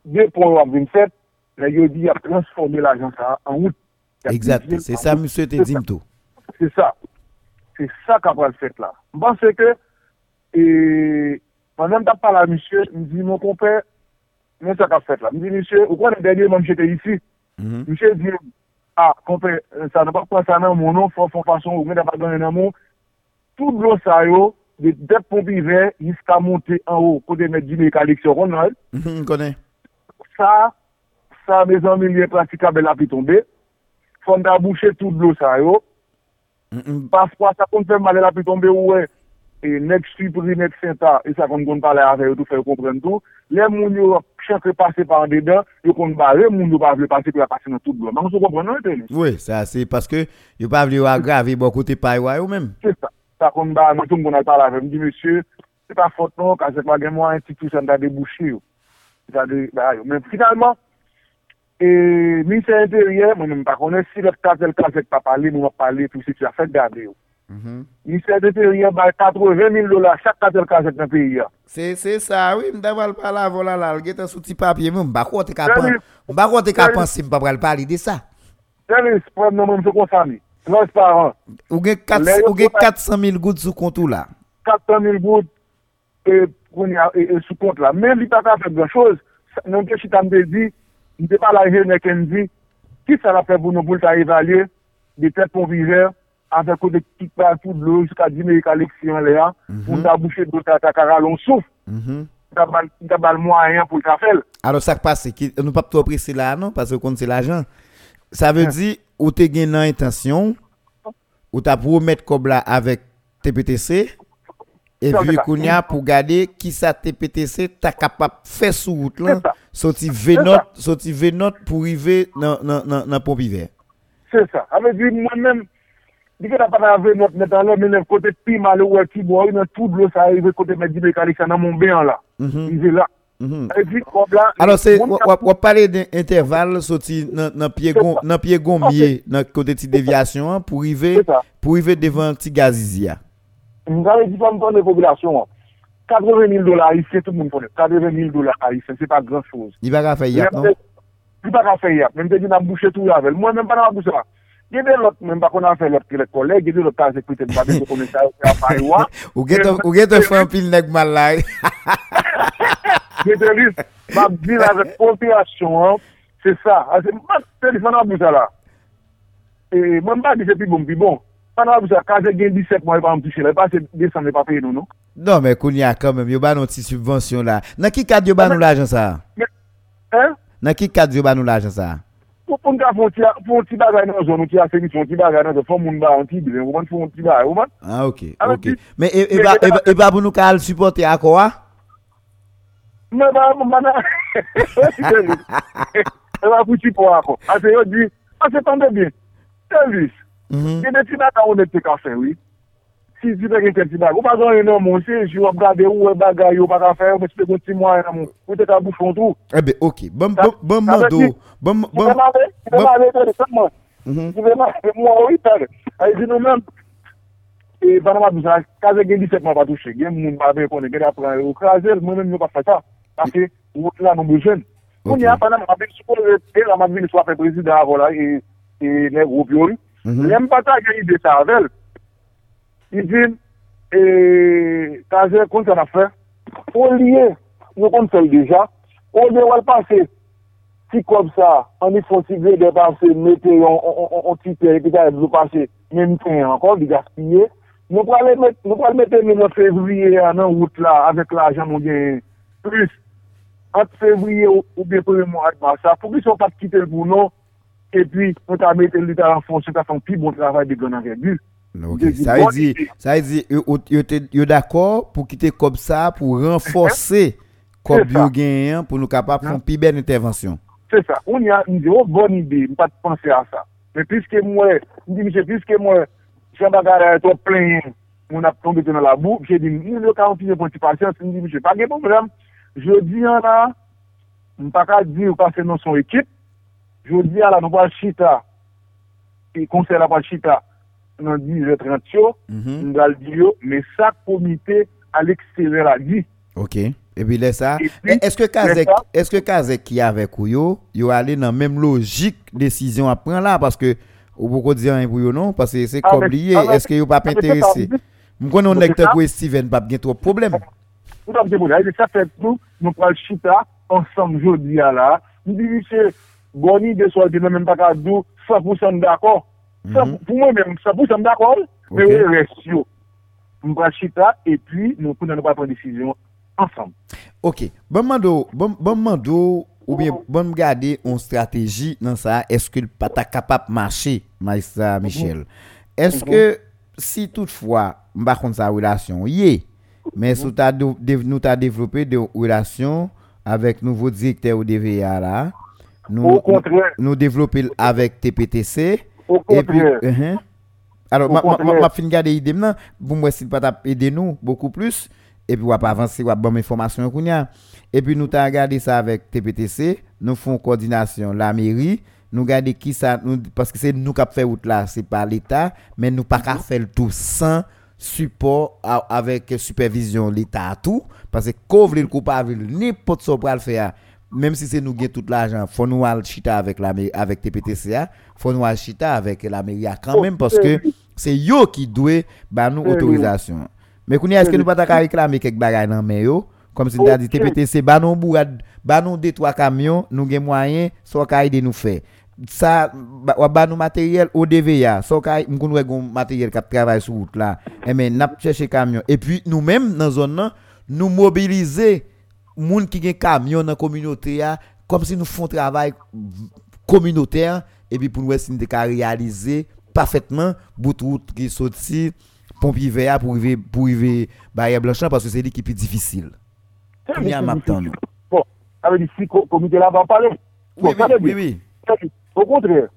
de pon wap vin fet, le yo di ap transforme l'ajan sa an wout. Exact, se sa msye te di mtou. Se sa, se sa kapal fet la. Mban se ke, panan tap pala msye, mdi mwen kompe, mwen sa kap fet la. Mdi msye, ou kwa ne denye mwen jete isi, msye mm-hmm. di, a, ah, kompe, sa nan pa kwa sa nan mounon, fon fon fason, ou mwen da pa donen nan moun, tout glos sa yo, de dep pompi ver, jiska monte an ou, kode met di me kaleksyon konan. Konen. Mhm, sa, sa me zan mi liye pratika bel api tombe, fonda boucher tout glos sa yo, paspwa sa kon fèm bel api tombe ou we, e nek supri, nek senta, e sa kon kon pale ave yo, tout fè yo kompren tout, le moun yo chakre pase par an dedan, yo kon bare, moun yo pa vle pase ki la pase nan tout glos. Man sou kompren nan ete? Oui, sa se, paske yo pa vle yo agrave, bo kote paye wa yo menm. Se sa. sa kon ba, mwen tou mwen al pala ve, mwen di, monsye, se pa fote nou, ka se pa gen mwen institusyon ta debouchi yo. Se ta de, ba yo. Men finalman, e, mi se interye, mwen mwen pa konen, si lef kazel kazel pa pale, mwen wap pale, tout se ti a fèk gade yo. Mi se interye, ba 80.000 dola, chak kazel kazel nan peyi ya. Se, se sa, oui, mwen daval pala vola la, lge te souti papye, mwen bako te kapan, mwen bako te kapan si mwen pa pral pale de sa. Se li, se pren nan mwen se kon sa mi. transparent. Ou gen 400.000 gout sou kontou la. 400.000 gout sou kontou la. Men li pa ta fè gran chòz, nan ke chitan de di, ni te pa la jè ne ken di, ki sa la fè pou nou boul ta evalye, de tèt pou vijèr, an fè kote kik pa tout lò, jiska di me yi kaleksyon le a, pou ta bouchè do ta takara lon souf. Ta bal mwayen pou ta fèl. Alo sak pase, nou pa pto apresi la non, parce kon se la jan. Sa ve di... ou te gen nan intention ou t'a promettre cobla avec TPTC et non, puis kounya pour garder qui ça TPTC t'a capable faire sous route là sorti venote sorti venote pour arriver dans dans dans dans pont hiver. C'est ça. Avec dit moi-même dit que n'a pas venote mais dans le côté pi mal ou qui boit dans tout l'eau ça arrive côté médical ça dans mon bain là il est là Mhm. Alors, wap pale d'interval soti nan piye gombye nan kote ti devyasyon pou rive devan ti gazizia. Mwen avè di pan ton de populasyon an. 80.000 dola haïsien, tout moun konen. 80.000 dola haïsien, se pa gran chose. Di baka fè yap, non? Di baka fè yap. Mwen te di nan bouchè tou yavel. Mwen mwen pa nan bouchè la. Gede lot, mwen pa konan fè lot ki le kolè, gede lot ta zekwite mbade se konen sa yon fè a faywa. Ou gen te fè an pil neg malay. Metelis, mabdil avèk konfiyasyon an, se sa. Ase, Metelis, man wap bousa la. E, mwen ba di se pi bon, pi bon. Man wap bousa, kaze gen 17 mwen pa mpiche la, e pa se 200 mwen pa peye nou, nou. Non, men koun ya kanmèm, yo ba nou ti subvensyon la. Nan ki kad yo ba nou la ajan sa? Hè? Nan ki kad yo ba nou la ajan sa? Fon ka fon ti bagay nan zon ou ti asemi, fon ti bagay nan zon, fon moun ba an ti bilen, fon ti bagay, ou man. Ah, ok, ok. Men e ba pou nou ka al supporte akwa? Mwen ba mwen manan, E ba pouti pou akon. Ase yo di, ah, ase tande bin, servis. Mhm. Gen de ti nan ou de te kasen, oui. Si ti pe gen te ti bag, ou pa zon yon nan moun, se jou ap gade ou e bagay yo pa ka fè, ou pe ti pe kon ti mwa yon nan moun, ou te ka bouchon tou. Ebe, eh ok, bon mando. Bon bon, Mwen ba mwen, mwen ba mwen, mwen ba mwen, mwen ba mwen. A yon di nou men, e banan mwa dousan, kaze gen 17 mwa pa touche, gen moun ba mwen konen, gen apren, ou kaze, mwen men mwen pa fè. Ase, wote la nou mwen jen. Mwen yon apanan mwen apen sou kon, e la mwen vini sou apen prezident avon la, e ne wop yon. Lem pata gen yi de sa avel, yi vin, e, kaze kon kan afen, ou liye, nou kon sel deja, ou de wal pase, ti kob sa, an yi fonsigre de pase, mette yon tipe, e ki ta yon zou pase, men mwen ankon, di gaspye, nou pral mette men an fevriye anan wote la, avek la ajan mwen gen plus, ant fevriye ou bien pou yon mou akman sa, pou ki sou pat kite l pou nou, e pi nou ta mette l lita an fonse, ta fon pi bon travay de gwen an rebu. Ok, sa yi di, sa yi di, yo d'akor pou kite kob sa, pou renforse kob yo genyen, pou nou kapap fon pi ben intervensyon. Se sa, ou ni a, ni di, ou bon ide, mi pat panse a sa. Me piske mwen, mi di, mi se piske mwen, jen bagare a eto plenye, moun ap tombe te nan la bou, mi se di, mi yo ka an pise pon ti pasyans, mi di, mi se, pa gen pou mwen, Jodi an la, m pa ka di ou pase nou son ekip. Jodi an la nou pal chita, e konser la pal chita nan 10.30 yo, mm -hmm. m dal di yo, me sa komite al eksever a di. Ok, e pi le sa, e e eske Kazek, eske Kazek ki avek ou yo, yo ale nan menm logik desisyon apren la, paske ou pou ko diyan yon pou yo non, paske se kobliye, eske yo pap interese. M konon nekte kwe Steven pap gen tro problem. Avec, chita monsieur Boni de soit de même pas qu'à 100% d'accord. Pour moi même 100% d'accord, mais oui reste yo. Nous prenons chita et puis nous prenons pas prendre décision ensemble. Ok, bon mando, bon, bon mando, ou bien bon garder une stratégie dans ça, est-ce que le pas capable de marcher, Maïstra Michel? Est-ce que si toutefois, m'ba contre sa mais si nous t'as développé des relations avec nouveau directeur au DVA là, nous, nous développer avec TPTC, et puis, uh alors, ma, ma, ma fin garder idée maintenant, pour moi, si pas aider nous beaucoup plus, et puis on va avancer, on va bonne information. Et puis nous t'avons regardé ça avec TPTC, nous faisons coordination la mairie, nous regardons qui ça nous parce que c'est nous qui fait route là, c'est pas l'état, mais nous pas qu'à faire le tout sans support avec supervision l'état tout. Parce que couvre le coupable n'importe ce le faire. Même si c'est nous qui tout l'argent, faut nous aller chita avec la avec TPTCA, faut nous aller chita avec la mairie quand même parce que c'est eux qui doit bah nous autorisation. Mais est-ce que nous pas réclamer quelques bagages dans mais comme si dit TPTC ba non bourade ba non deux trois camions nous gain moyen soit nous faire ça ba, ba nous matériel au DVA soit ka nous gon matériel qui travaille sur route là et mais n'a chercher camion et puis nous même dans zone nous mobiliser moun qui gen camion dans communauté comme si nous font travail communautaire et puis pour nous essayer de réaliser parfaitement bout route qui sorti pompier vert pour arriver pour arriver barrière blanche parce que c'est l'équipe difficile. Il y a. Bon, avec ici comité là va parler. Oui, oui, oui, Au contraire,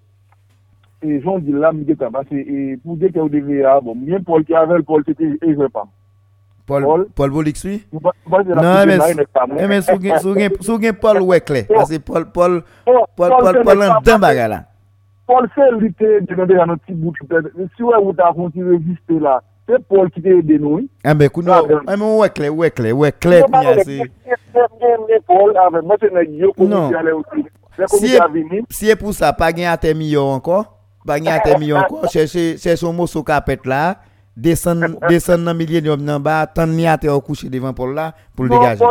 et j'en dis là, je parce que pour dire qu'il y a des VA, bon, bien Paul qui avait Paul, c'était et je pas. Paul, Paul Bolix, oui? Non, mais sou gen Paul Wekle, parce que Paul, Paul, Paul, Paul an dan baga la. Paul se lite, de nan ah, ah, non. ah, de nan ti bout, si wè ou ta konti reviste la, se Paul ki te ede nou. Ah, ben, kou nou, ah, men Wekle, Wekle, Wekle, kou nye se. Mwen se nan yo komisyale ou ti. Si e, si e pou sa, pa gen ate milyon anko, pa gen ate milyon anko, chèche yon mou sou kapet la, desen nan milyen yon nan ba, tan ni ate ou kouche devan pou la, pou l bon, degaje.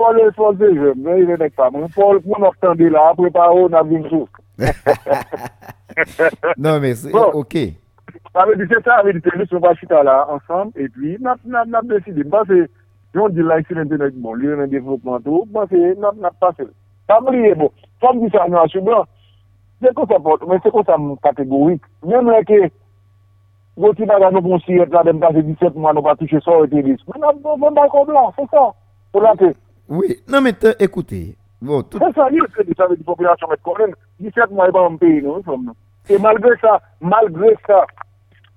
Pon lè son de jèm, lè yon ek pa, moun pon lò tan de la, apre pa ou nan bin sou. Non men, bon. ok. Ame di se ta, ame di se, lè son pa chita la, ansan, e pi, nap deside, mba se, yon di la ekse l'internet, bon, lè yon en devlopman tou, mba se, nap nap pase lè. Samliye bo, sam di sa nou asyo blan, se kon sa pot, men se kon sa m kategorik. Men mwen ke, goti baga nou kon siyet la, dem kase 17 mwa nou pa touche so ete dis. Men nan bon bako blan, se sa, pou la te. Oui, nan men te ekoute. Se sa, yon se di sa ve di populasyon met konen, 17 mwa e ba m peyi nou, som nou. E malgre sa, malgre sa,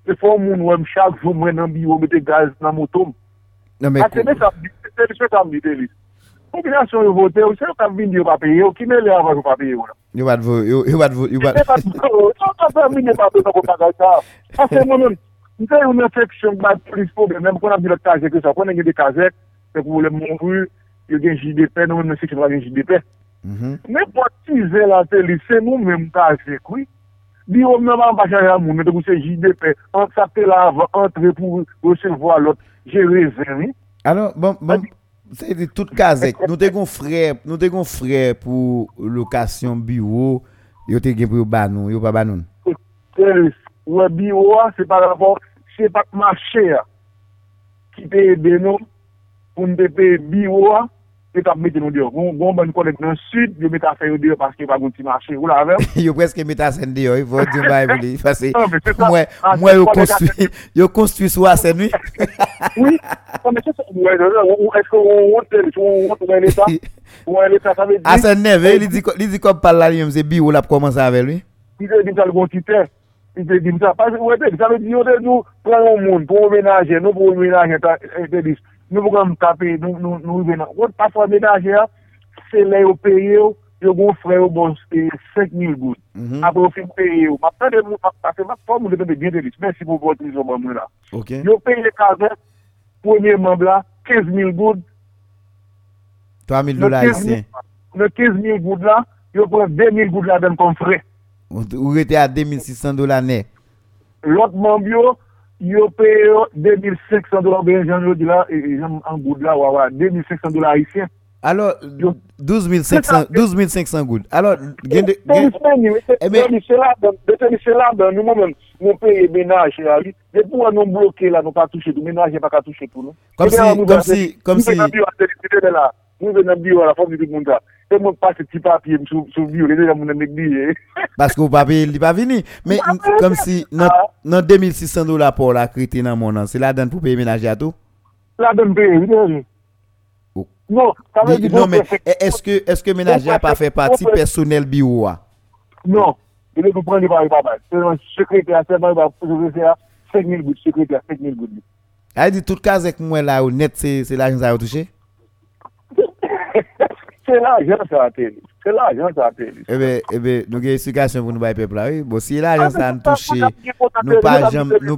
se fon moun wèm chak joun mwen nan biyo mette gaz nan motom. Ase men sa, se di se sa m di te dis. kombinasyon yo vote ou, se yo kap vin yo pa peye ou, ki me le avan yo pa peye ou la. Yo bat vo, yo bat vo, yo bat... Yo bat vo, yo kap vin yo pa peye ou, yo bat vo. Ase moun moun, mwen te yon refleksyon bat plis problem, mwen kon ap di lot kazek yo sa, kon en gen de kazek, se pou le moun vu, yo gen JDP, nou mwen mwen se ki mwa gen JDP. Mwen potize la teli, se moun mwen mwen kazek, oui. Bi yo mwen mwen bachan yon moun, mwen te kouse JDP, an sa te la avan, an tre pou resevo alot, jere zen, oui. Alors, bon, bon... Se di tout kazek, nou te kon fre, nou te kon fre pou lokasyon biwo, yo te gen pou yo banou, yo pa banoun. Ou e biwo, se pa rapor, se pa kman chè, ki te ebe nou, pou mte pe biwo, yo tap mette nou diyo. Gon ban konek nan sud, yo mette a fè yo diyo paske yo pa gonti mache. Ou la avèm? Yo preske mette a sen diyo, yo vò diyo bay e vò li. Fase, non, ah, mwen yo konstwi, yo konstwi sou a sen mi. Oui, mwen se se, ou eske ou wote, ou wote ou en leta, ou en leta sa ve di. A sen neve, li di kop pal la li mse bi ou la pou koman sa ve li? Li de di tal gonti te. Ite di msa, pasi ou ete, sa ve di yo te nou, pou an moun, pou ou menaje, nou pou ou menaje, ete dis. nou pou kon mkape, nou rive nan. Wot patwa menajer, se le yo peye yo, yo goun fre yo bon e, 5.000 gout. Mhm. Apo yo fin peye yo. Map tan de moun, map se map fwa moun de pepe bien de lis. Mersi pou voti yon moun moun la. Yo peye le kazan, pwemye moun la, 15.000 gout. 3.000 dola isen. Le 15.000 gout la, yo pren 2.000 gout la den kon fre. Ou rete a 2.600 dola ne. Lot moun biyo, yo peye yo 2.500 dollars ben jan yo di la, e, e, jan an goud la, wawa, 2.500 dollars haïtien. Alors Yo- 12500 12500 gouttes. Alors gen de gen- Eh ben- se la dan, de se la dan, nou mwen nou peye menaj la li, de pou an nou bloke la, nou pa touche tou, menaj pa ka touche tou nou. Comme si- comme si- comme si- de la te mwen pase ti papye m sou, biyo, le de la moun nan mek biye. parce que vous pas payé, il pas venu. Mais Pas payé. comme si dans Ah. dans 2600 dollars pour la crédit dans mon an, c'est là dedans pour payer ménager à tout. La den peye, vide. Oh. Non, sa ve di Non mais bon, est-ce que est-ce que ménager a pas fait partie personnel bio a? Non, il est pour prendre par papa. C'est un secrétaire, c'est un secrétaire, 5 000 gouttes, secrétaire, 5 000 gouttes. A dit tout cas avec moi là au net c'est c'est l'argent ça a touché. C'est l'argent, ça a télé. C'est Se l'ajan sa ateli. Se l'ajan sa ateli. Ebe, eh ebe, eh nou gen eksplikasyon pou nou bay pepla. Bo, si l'ajan sa an touche, nou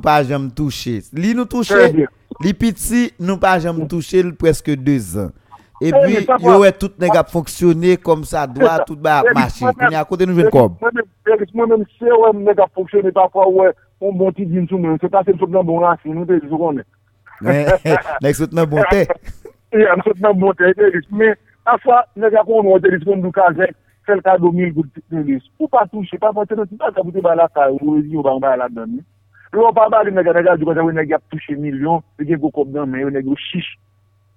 pa jam touche. Li nou touche, li piti, nou pa jam touche preske 2 an. E pi, yo we tout neg ap fonksyonne kom sa doa, tout ba ap mache. Mwen akote nou ven kom. Mwen men se we neg ap fonksyonne ta fwa we, mwen bonti din sou men. Se ta se msot nan bon rasi, nou te sou konen. Nek sot nan bon te. Ya, msot nan bon te, men. Aswa, nè gwa kon nou an telefon nou kajek, fel ka do mil gout tenis. Ou pa touche, pa pante nou, si pa kaboute ba la ka, ou rezi ou ban ba la dan ni. Lou pa ba li nè gwa nè gwa, di kwa sa wè nè gwa touche milyon, di gen go kop dan men, wè nè gwa chiche.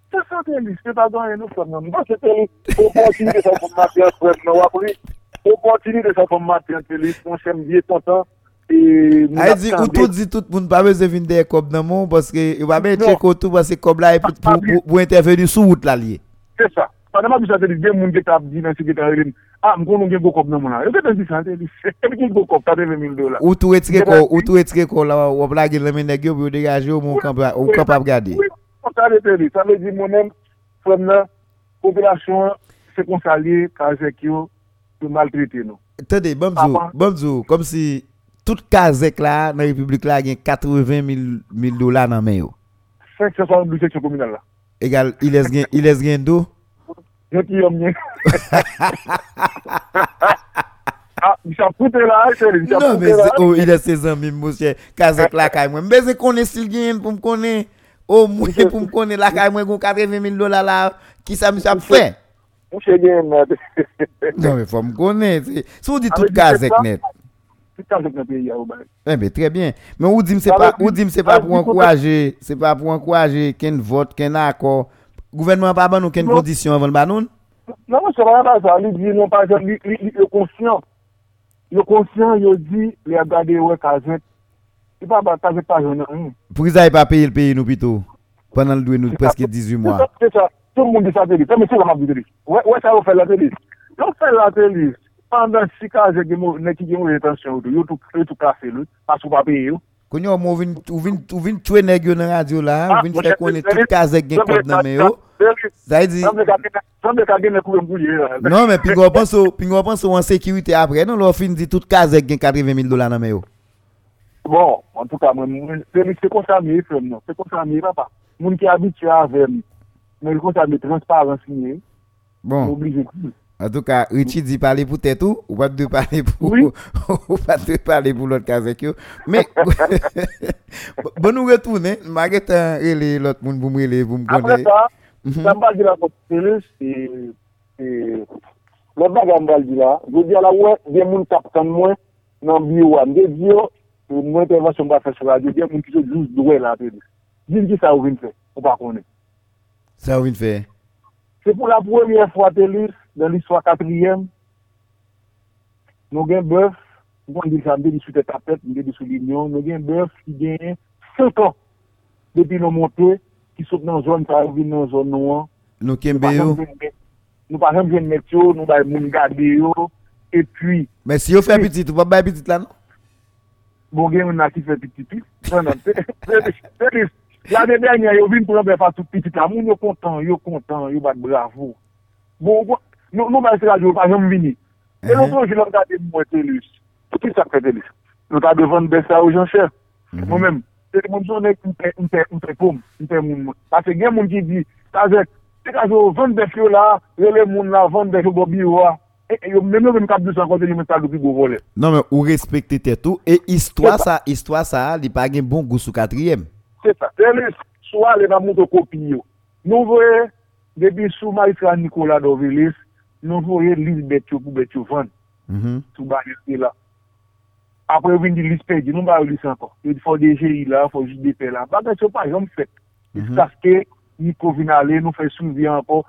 Se san tenis, se pa dan yon nou fòm nan. Mwen se tenis, ou kontini de sa fòm mati an fòm nan wakouye, ou kontini de sa fòm mati an tenis, mwen se mdiye tontan, A di ou tout di tout moun pa meze vin de kob nan moun Boske yon e pa men non. chekotou Boske kob la e pou interveni sou wout la liye Se sa Panama bi sa te li gen moun get ap di nan sekretary li, a ah, mkon nou gen go kop nan moun a. Yo ketan si sa te li, se mi gen go kop, ta te ve mil do la. Ou tou etre ko, ou tou etre ko la wap la gen lemen negyo bi ou degaje ou moun kop ap gade. Ou sa te li, sa ve di mounen, fèm la, populasyon se konsalye kazek yo, yo maltrite nou. Tende, bamzou, bamzou, kom si tout kazek la nan republik la gen 80 mil do la nan men yo. 5 se son oblisek se kominal la. Egal, iles gen do? Yo ki yon mwen. Mishan poute la, chèri. Non, men se ou ilè se zanmim, monsye. Kazek lakay mwen. Mbe se konen stil gen pou m konen. Ou mwen pou m konen lakay mwen kon 80.000 dola la. Ki sa mishan fè? Monsye gen mwen. Non, men fò m konen. Se ou di tout kazek net. Tout kazek net pe yon. Eh ben, tre bien. Men ou di m se pa pou ankouraje. Se pa pou ankouraje ken vot, ken akor. Gouvernement pa ban nou ken non. kondisyon avan ban nou? Nan mwen se ban nan sa, li di nou pa jen, li yo konsyon. Yo konsyon, yo di, li a gade yo e kajen. Li pa ban kajen pa jen nan. Pou ki sa e pa peye l peye nou pito? Panan l dwe nou preske 18 mwa. Se sa, tout moun di sa te li. Se mwen se la map di te li. Ouè sa yo fè la te li. Yo fè la te li. Pandan si kajen ne ki gen moun retensyon yo tou kase lout. Pas ou pa peye yo. Koun yo mwen vin, vin, vin tue neg yo nan radyo la, ah, vin fè konen tout kazek gen kont nan men yo. Zay di... Non men, pi gwa panso, pi gwa panso an sekirite apre, nan lò fin di tout kazek gen 80.000 dola nan men yo. Bon, an tou ka mwen, se kon sa miye fèm nan, se kon sa miye papa. Moun ki abitya avèm, men kon sa miye transparans miye, bon. mwen oblije kou. En tout ka, Richie di pale pou tetou, ou pat de pale pou, oui. pou lot kazek yo. Men, bon nou retoune, magre tan rele lot moun pou mwele pou mgonde. Apre ta, sa mbal mhm. di la kopitele, lot baga mbal di la, je di ala wè, gen moun tap tan mwen nan biyo wè. Mde di yo, mwen intervensyon ba fè sou radio, gen moun ki yo jouz dwe la. Din ki sa ou vin fè, ou pa konen. Sa ou vin fè? Se pou la premye fwa telis, dan l'histoire katriyem, nou gen bèf, nou gen disambe di sou tè tapèt, nou gen di sou lignon, nou gen bèf ki gen 5 an, depi nou montè, ki sot nan zon ta ou vin nan zon nou an. Nou ken be yo? Nou pa jem jen met yo, nou bay moun gade yo, et puis... Men si yo fè pitit, ou pa bay pitit la nou? Bon gen moun nati fè pitit, nan nan, fè pitit. La de denye, yo vin pou yon befa tout pitit la, moun yo kontan, yo kontan, yo bat bravo. Bon, nou ba se la jo, pa jom vini. E louton, jil an gade mwen telus. Ki sa kre telus? Nou ta devan besa ou jan chè. Mwen men, se moun son ek mpe poum, mpe moun. Pase gen moun ki di, ta zek, te ka jo, van bef yo la, rele moun la, van bef yo bobi yo wa. E yo mwen mwen kap dousan konten yon men ta lupi go vole. Non men, ou respekte te tou, e istwa sa, istwa sa, li pa gen bon gousou katriyem. se sa. Teles, sou ale nan mouto kopi yo. Nou voye, debi sou Marika Nikola Dovilis, nou voye lis betyo pou betyo van. Mm -hmm. Sou baye se la. Apre vin di lis pedi, nou baye lis anko. Yo di fò deje ila, fò jidepe la. Bagay se pa jom fèk. Mm -hmm. Sa ske, ni kovin ale, nou fè souvi anko,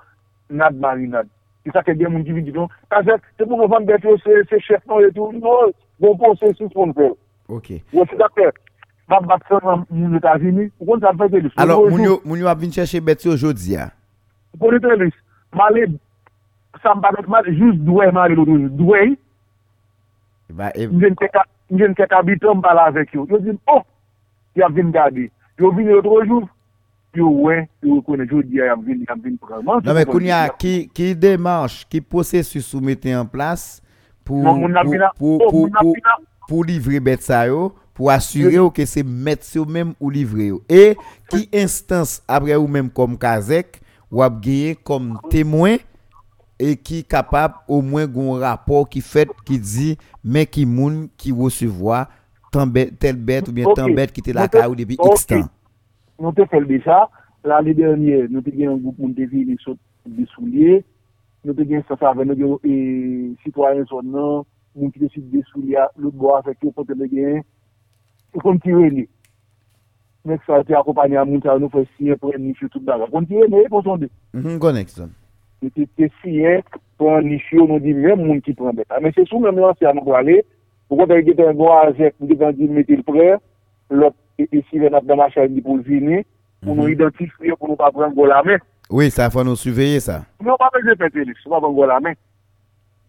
nad marinad. Sa ske gen moun di vin di don, ta zek, se pou mou van betyo se chef nan etou, nou, bon pou se sou son fèl. Ok. Wè se da fèk. Bab bat se moun Etasini, pou kon sa fè telis. Alors, moun yo ap vin chèche bet yo jodi ya? Pou kon telis, malè, sa mba bet malè, jous dwe malè loutou, dwe. E- mwen ket abitan pala avèk yo. Yo zin, oh, yo ap vin gadi. Yo vin yo tro jouf, yo wè, yo konen jodi ya, yo vin, yo vin prèman. Non men, koun ya, ki demanche, ki posè su soumete en plas, pou non, oh, livre bet sa yo, pour assurer oui. que c'est mettre sur même ou livrer. Et qui instance après ou même comme Kazek ou gagner comme témoin et qui est capable au moins un rapport qui fait qui dit mais qui moun qui recevoir telle bête ou bien okay. tant bête qui était la caillou depuis okay. X temps. Nous te fait déjà l'année dernière nous avons un groupe de villes de souliers nous avons un sens avec nous et citoyens sont non nous qui décident de souliers l'autre bois avec eux pour te gagner pou kon ti rene. Mek sa te akopany a moun sa nou fwe siye pou en nifyo tout baga. Kon ti rene, kon e, son de. Kon mhm, ek son. Te te siye pou en nifyo nou di men moun ki pran beta. Men se sou men lan se anou kwa le, pou kon te gete an gwa azek, pou gete an di metil pre, lop te e siye nap dama chan di pou vini, pou nou mhm. identifiye pou nou pa pran gwa la men. Oui, sa fwa nou suveye sa. Nou pa pe je pete li, sou pa pran gwa la men.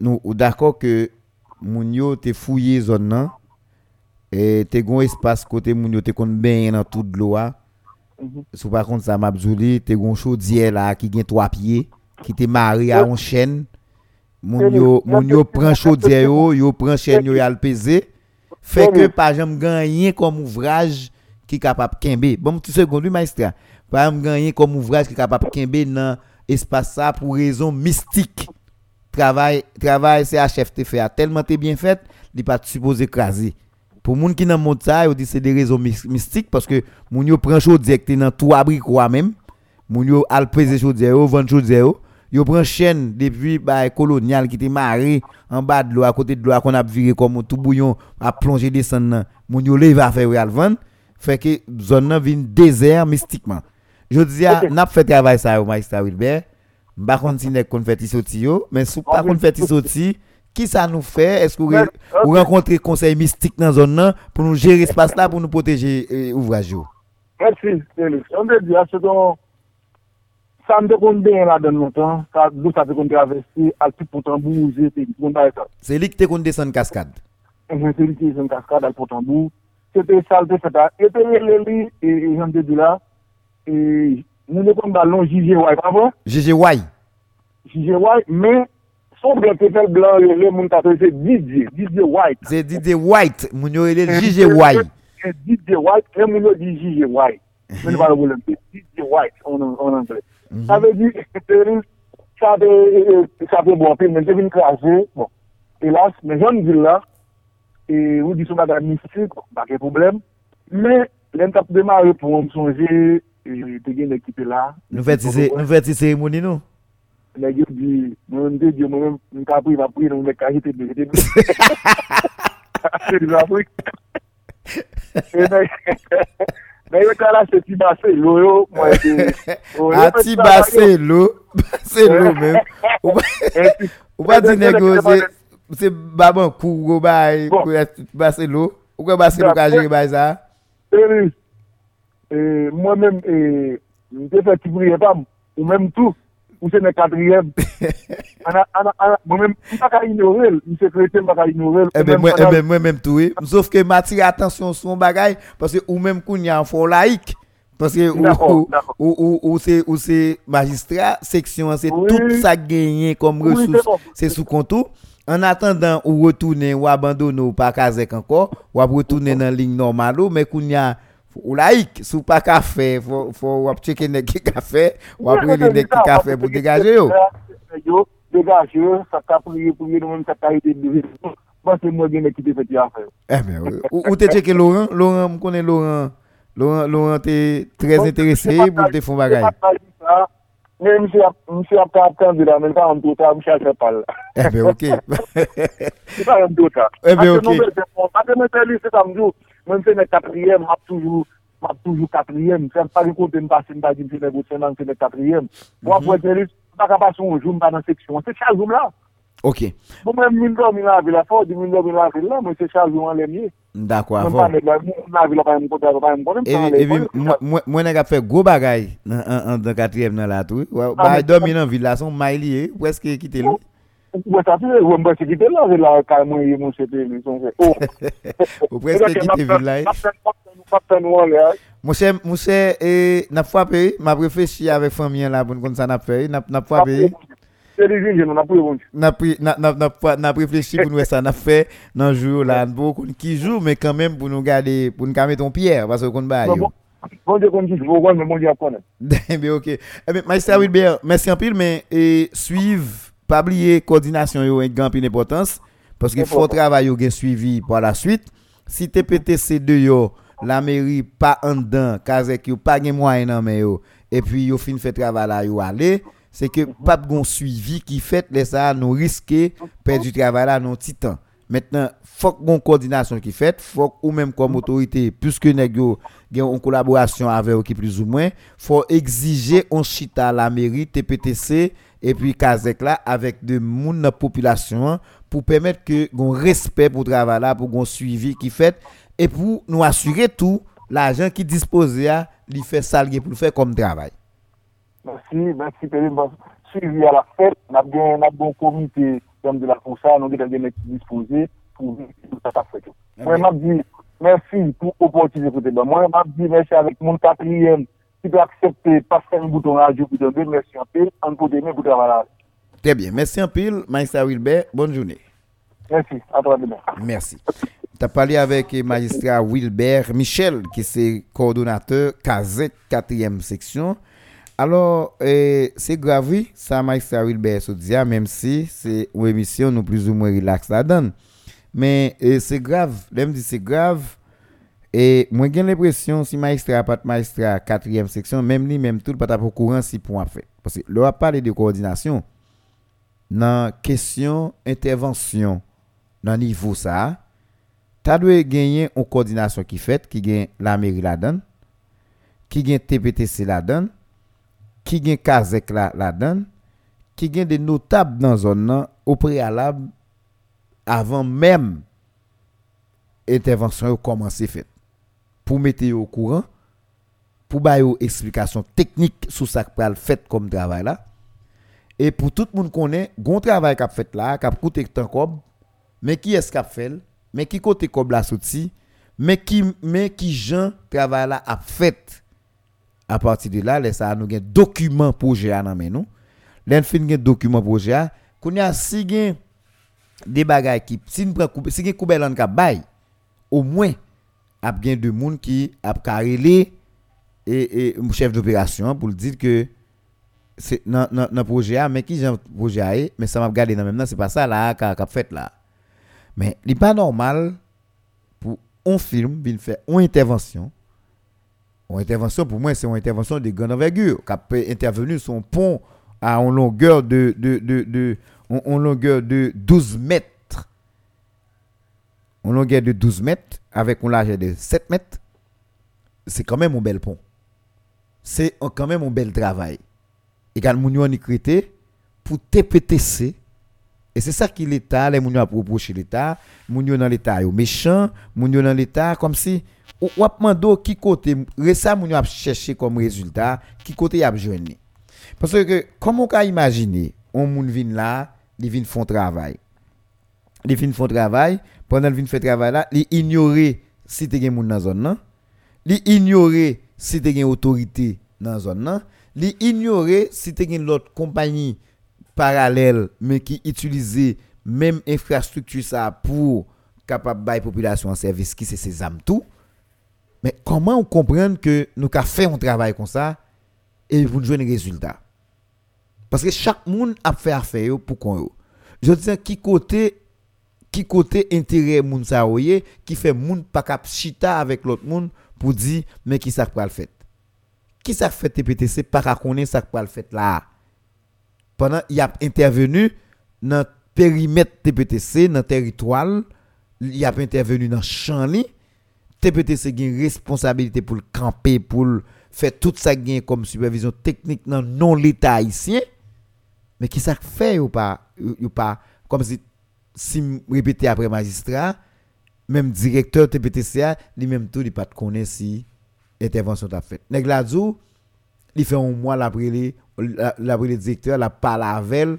nous ou d'accord que moun yo te fouillé zone nan et te gon espace côté moun yo te kon dans toute l'eau. Sou par contre ça m'a te gon chaudière là qui gen trois pieds qui te marré à une chaîne. Moun yo moun yo prend chaudière yo, yo prend chaîne yo yal pesé. Fait que par exemple gagner comme ouvrage qui capable kembe. Bon petit seconde oui maestra. Par exemple gagner comme ouvrage qui capable kembe dans espace ça pour raison mystique. Travail, travail CHFT fait a tellement été bien fait, il pas supposé écraser. Pour moun qui dans monde ça, ils dit c'est des raisons mystiques parce que moun yo prend chaud direct dans tout abri quoi même. Moun yo al peser chaud yo vendre chaud yo. Yo prend chaîne depuis bah colonial qui était marré en bas de l'eau à côté de l'eau qu'on a viré comme tout bouillon a plongé descendre. Moun yo lève à faire al vendre fait que zone vient désert mystiquement. Je dis n'a fait travail ça au magistrat Wilbert. M'pa continuer qu'on fait sorti yo, mais sous pas qu'on fait sorti qui ça nous fait? Est-ce que vous, vous rencontrez conseil mystique dans la zone pour nous gérer espace là, pour nous protéger l'ouvrage Merci, Félix. On veut dire, c'est donc, ça me déconne bien là dans longtemps, ça nous ça fait qu'on traverser à tout pour tambour, c'est lui qui te compte descendre cascade. C'est lui qui descend cascade à tambour. C'était ça le fait là. Et puis les et j'en dis là et nous ne sommes pas long pas mais son blanc pétale blanc, le monde a c'est DJ, DJ White. C'est DJ White, mon yo est DJ White. C'est DJ White, et mon yo dit White. Mais pas le problème, DJ White en, en anglais. Mhm. Ça veut dire, ça veut, ça bon, mais c'est une bon. Hélas, mais j'en dis là, et vous dites son bagage mystique, pas de problème. Mais, de Marie pour me songer, te gen ekipe la. Nou fè ti seremoni nou? Nè gen di, mwen te di, mwen mwen kapri vapri, mwen mwen kajite de jete de. Vapri. Nè yo kala se ti basè lo yo, mwen te... A ti basè lo, basè lo men. Ou pa di negyo se, se baban kou go bay, bon. kou basè lo, ou bon. ka basè lo kajere bay sa? Serious. Men, mwen te fè ti priye pam, ou men tou. ou c'est le quatrième. Moi-même, je ne pas qu'à ignorer, je suis chrétien, je ne pas ignorer. Eh bien, moi, eh ben, moi-même, tout, oui. Sauf que m'attire attention sur mon bagage, parce que ou même qu'on y a un fort laïque. Parce que ou, ou, ou, c'est ou c'est magistrat, section, c'est tout ça gagné comme ressource, c'est sous contour. En attendant, ou retourner ou abandonner ou pas Kazek encore, ou retourner dans la ligne normale, mais qu'on y a Ou laik, sou pa kafe, fò wap cheke nek ki kafe, wap prele nek ki kafe pou degaje yo. Yo, degaje yo, sa ka priye priye nou mwen sa ka ite diwe. Mwen se mwen gen nek ki te feti afe. Ou te cheke Laurent, Laurent, mwen konen Laurent, Laurent te trez interese pou te fon bagay. Mwen mwen se ap ka ap kande la, mwen sa an do ta, mwen sa se pal. Ebe, ok. Mwen sa an do ta. Ebe, ok. Ate mwen se li se samdou. Mwen se nek kapriyem, ap toujou, ap toujou kapriyem. Se ap pari kote mpase mba di mse nek otsen nan mse nek kapriyem. Mwa pou ete lis, baka pasyon ou joun ba nan seksyon. Se chazoum la. Ok. Mwen mwen do mi nan avila fò, di mwen do mi nan avila, mwen se chazoum an lemye. D'akwa, vò. Mwen nan avila pa yon kote, pa yon kote. Mwen nek ap fè go bagay nan katriyem nan la tou. Ah, ba yon do mi nan avila son, may liye, wè eske kite lou. Ou sa fi, ou mba se kite la, ve la ka mwen yi mwen li, son se. Ou kite. Mwen se, mwen se, nap fwa prefeshi ave famyen la, bon kon sa nap fe, nap fwa pe. Se li zinje nou, nap pou yon. Nap refleshi pou nou e sa nap fe, nan jou la, nou kon ki jou, men kan men pou nou gade, pou nou kame ton pier, baso kon ba yo. Bon kon ki jou, bon de moun di apone. Den be ok. Ebe, Maïsta Wilber, mersi anpil, men, e suiv, pas oublier coordination yo un grand importance parce qu'il faut travailler bien suivi par la suite. Si TPTC2 yo la mairie pas en dedans kazek yo pas gen moyen mais yo et puis yo fin fait travail là yo aller c'est que pas de suivi qui fait les ça nous risquer perdre du travail là non temps maintenant faut qu'on coordination qui fait faut ou même comme autorité puisque nèg yo en collaboration avec qui plus ou moins faut exiger on chita la mairie TPTC et puis Kazek là avec de la population pour permettre que gon respect pour travail là pour gon suivi qui fait et pour nous assurer tout l'argent qui dispose à lui faire salguer pour faire comme travail. Merci, merci Périm. Suivi à la fête, on a bien un bon comité comme de la ça, nous avons bien disposé pour tout ça fait. Moi, je dit merci pour l'opportunité. Moi, je dit merci avec mon quatrième qui peut accepter, passer un bouton radio pour donner merci en pile, en pour donner pour travailler. Très bien. Merci en pile, Maïssa Wilbert. Bonne journée. Merci. À toi demain. Merci. Tu as parlé avec le magistrat Wilbert Michel, qui est coordonnateur CASEC 4e section. Alors, eh, c'est grave, oui, ça Maïstra Wilbert se dit, même si c'est une émission nous plus ou moins relax là-dedans. Mais eh, c'est grave, l'aime dit c'est grave. E mwen gen l'impresyon si maestra pat maestra 4e seksyon, menm li menm tout pat apou kouran si pou an fe. Pase lor ap pale de koordinasyon nan kesyon intervensyon nan nivou sa, ta dwe genyen ou koordinasyon ki fet, ki gen la meri la dan, ki gen TPTC la dan, ki gen Kazek la, la dan, ki gen de notab nan zon nan ou prealab avan menm intervensyon ou komanse fet. Pour mettre au courant pour bailler une explication technique sur ça que fait comme travail là. Et pour tout le monde connaît bon travail qu'a fait là qu'a coûté tant mais qui est-ce qu'a fait? Mais qui côté comme la sorti mais qui mais qui Jean travail là a fait? À partir de là ça nous un document projet dans nous l'en fin un document projet qu'on a si gen des bagages qui si nous prend si gen koubel en bay au moins a bien de monde qui a carrelé et, chef d'opération pour dire que c'est dans le projet mais qui j'ai projet mais ça m'a regardé dans même c'est pas ça là qu'a fait là mais il n'est pas normal pour un film faire une intervention. Une intervention, pour moi, c'est une intervention de grande envergure. Qui peut intervenir sur un pont à une de, de, de, de longueur de 12 mètres. Une longueur de 12 mètres avec une largeur de 7 mètres. C'est quand même un bel pont. C'est quand même un bel travail. Quand nous avons pour TPTC, et c'est ça qui l'État, les gens a chez l'État, les gens dans l'État sont méchants, les gens dans l'État comme si ou demandé qui côté ça les a cherché comme résultat, qui côté a besoin. Parce que comment on peut imaginer on vient là, il vient font travail? Il vient font travail, pendant qu'il faire travail il ignorer si tu gen moun dans zone. Il ignorer si tu gen autorité dans zone. Il ignorer si tu compagnie parallèle mais qui utilisait même infrastructure ça pour capable population en service qui c'est ces âmes tout mais comment on comprend que nous avons fait un travail comme ça et vous jouez un résultat? Parce que chaque monde a fait affaire pour qu'on je dis qui côté ki kote intérêt moun sa oye, qui fait moun pa kap chita avec l'autre moun pour dire mais qui ça pral fait. Qui ça fait TPTC pas ka konnen ça pral fait là. Pendant y a intervenu dans périmètre TPTC dans territoire, y a intervenu dans champ li. TPTC gen responsabilité pour le camper pour faire tout ça gen comme supervision technique dans non l'état haïtien. Mais qui ça fait ou pas ou pas comme si si répéter après magistrat même directeur TPTC lui même tout il pas connaît si intervention t'a fait. Nèg la il fait un mois l'après la le directeur la parle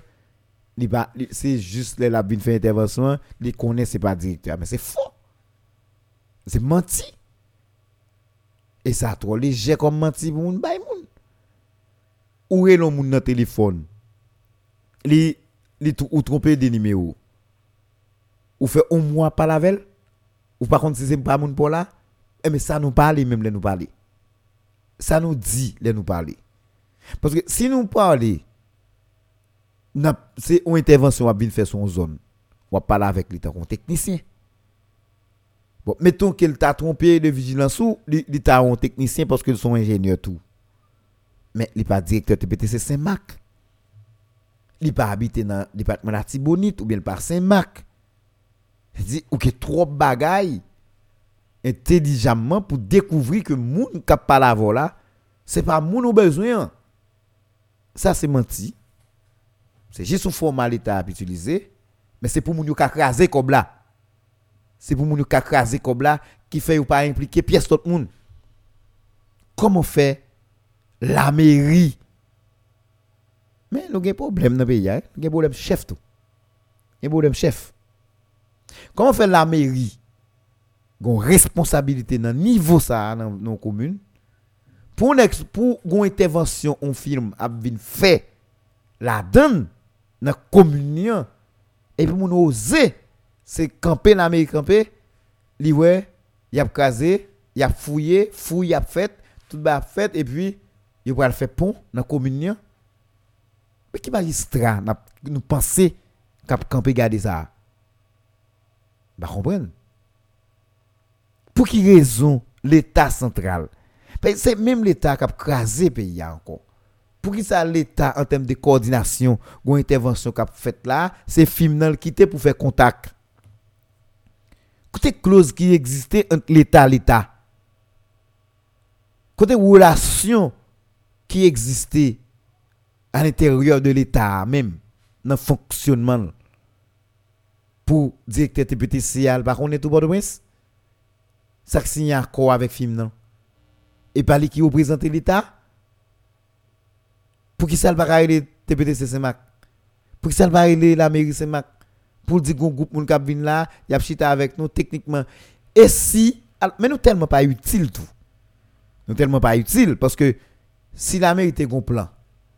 c'est juste les la fait intervention il connaît c'est pas directeur. Mais c'est faux. C'est menti. Et ça trop léger comme menti pour moun bay moun. Où est le moun dans téléphone? Li li ou tromper des numéros? Ou fait un mois pas la veille ou par contre si c'est pas moun pour là eh, mais ça nous parle même les nous parler ça nous dit les nous parler parce que si nous parlons, c'est une intervention à bien faire son zone. On va parler avec comme technicien. Bon, mettons qu'il t'a trompé de vigilance ou l'État un technicien parce qu'ils sont ingénieurs tout. Mais il n'est pas directeur TPTC Saint-Marc. Il n'est pas habité dans le département d'Artibonite ou bien par Saint-Marc. Il dit, ou que trop bagaille intelligemment pour découvrir que moun qui parle avant là, c'est pas moun au besoin. Ça, c'est menti. C'est juste une formalité à utiliser. Mais c'est pour nous craser comme là. C'est pour nous craser comme là qui fait ou pas impliquer pièce tout monde. Comment fait la mairie? Mais nous avons un problème dans le pays. Hein? Nous avons un problème chef tout. Un problème chef. Comment fait la mairie une responsabilité dans niveau ça dans nos communes pour une pour une intervention on film a fait la donne dans communion et puis mon oser c'est camper dans l'Amérique camper li ouais y a casé y a fouillé fouille a fait tout ba fait et puis il va faire pont dans la commune. Mais qui magistrat nous penser cap camper garder ça? Bah comprendre. Pour qui raison l'État central? C'est même l'État qui a crasé le pays encore. Pour qui ça l'État en termes de coordination ou intervention qu'a fait là, c'est film qui quitté pour faire contact. Côté clause qui existait entre l'État et l'État. Côté relation qui existait à l'intérieur de l'État même, dans le fonctionnement. Pour directeur TPTCL, par contre, tout de Ça signe un accord avec film, non? Et lui qui représente l'État? Pour qui ça va le TPTC CEMAC? Pour qui ça va la mairie CEMAC? Pour dire qu'on groupe moun kap là, y a chita avec nous techniquement. Et si mais nous tellement pas utile tout. Nous tellement pas utile parce que si la mairie était un plan,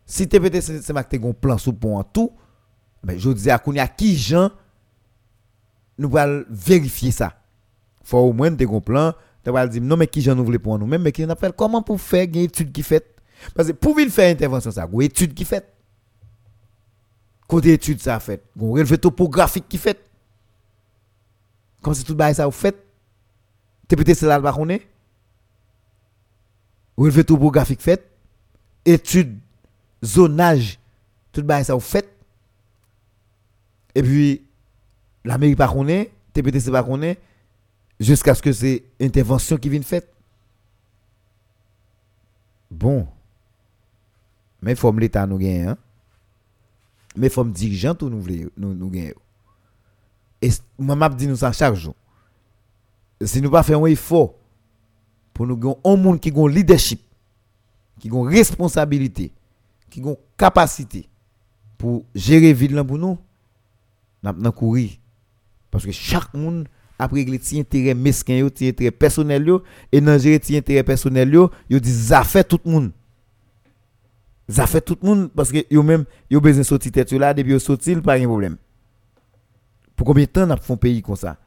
si TPTC CEMAC était un plan sous pont tout, ben je dis à qui gens nous allons vérifier ça. Faut au moins des un plan, tu vas dire non mais qui nous voulons pour nous même mais qui appelle comment pour faire une étude qui fait? Parce que pour faire intervention, ça, une étude qui fait. Côté étude, ça fait. Une relevé topographique qui fait. Comme si tout le ça vous fait. Tu peut-être c'est là le baronnet. Relevé topographique fait. Étude, zonage, tout le ça fait. Et puis, la mairie pas connaît, TPTC pas connaît, jusqu'à ce que c'est intervention qui vienne faite. Bon, mais faut l'État nous gagne hein? mais faut dirigeant tout nous nous nous gagne et moi m'a dit nous chaque jour si nous pas faire un effort pour nous gagner un monde qui a leadership qui a responsabilité qui a capacité pour gérer ville pour nous n'a courir parce que chaque monde a régler ses intérêts mesquins ses intérêts personnels et dans gérer ses intérêts personnels yo dit ça fait tout le monde ça fait tout le monde parce que yo même yo besoin sortir tête là depuis yo sortir pas de problème. Pour combien de temps n'a un pays comme ça?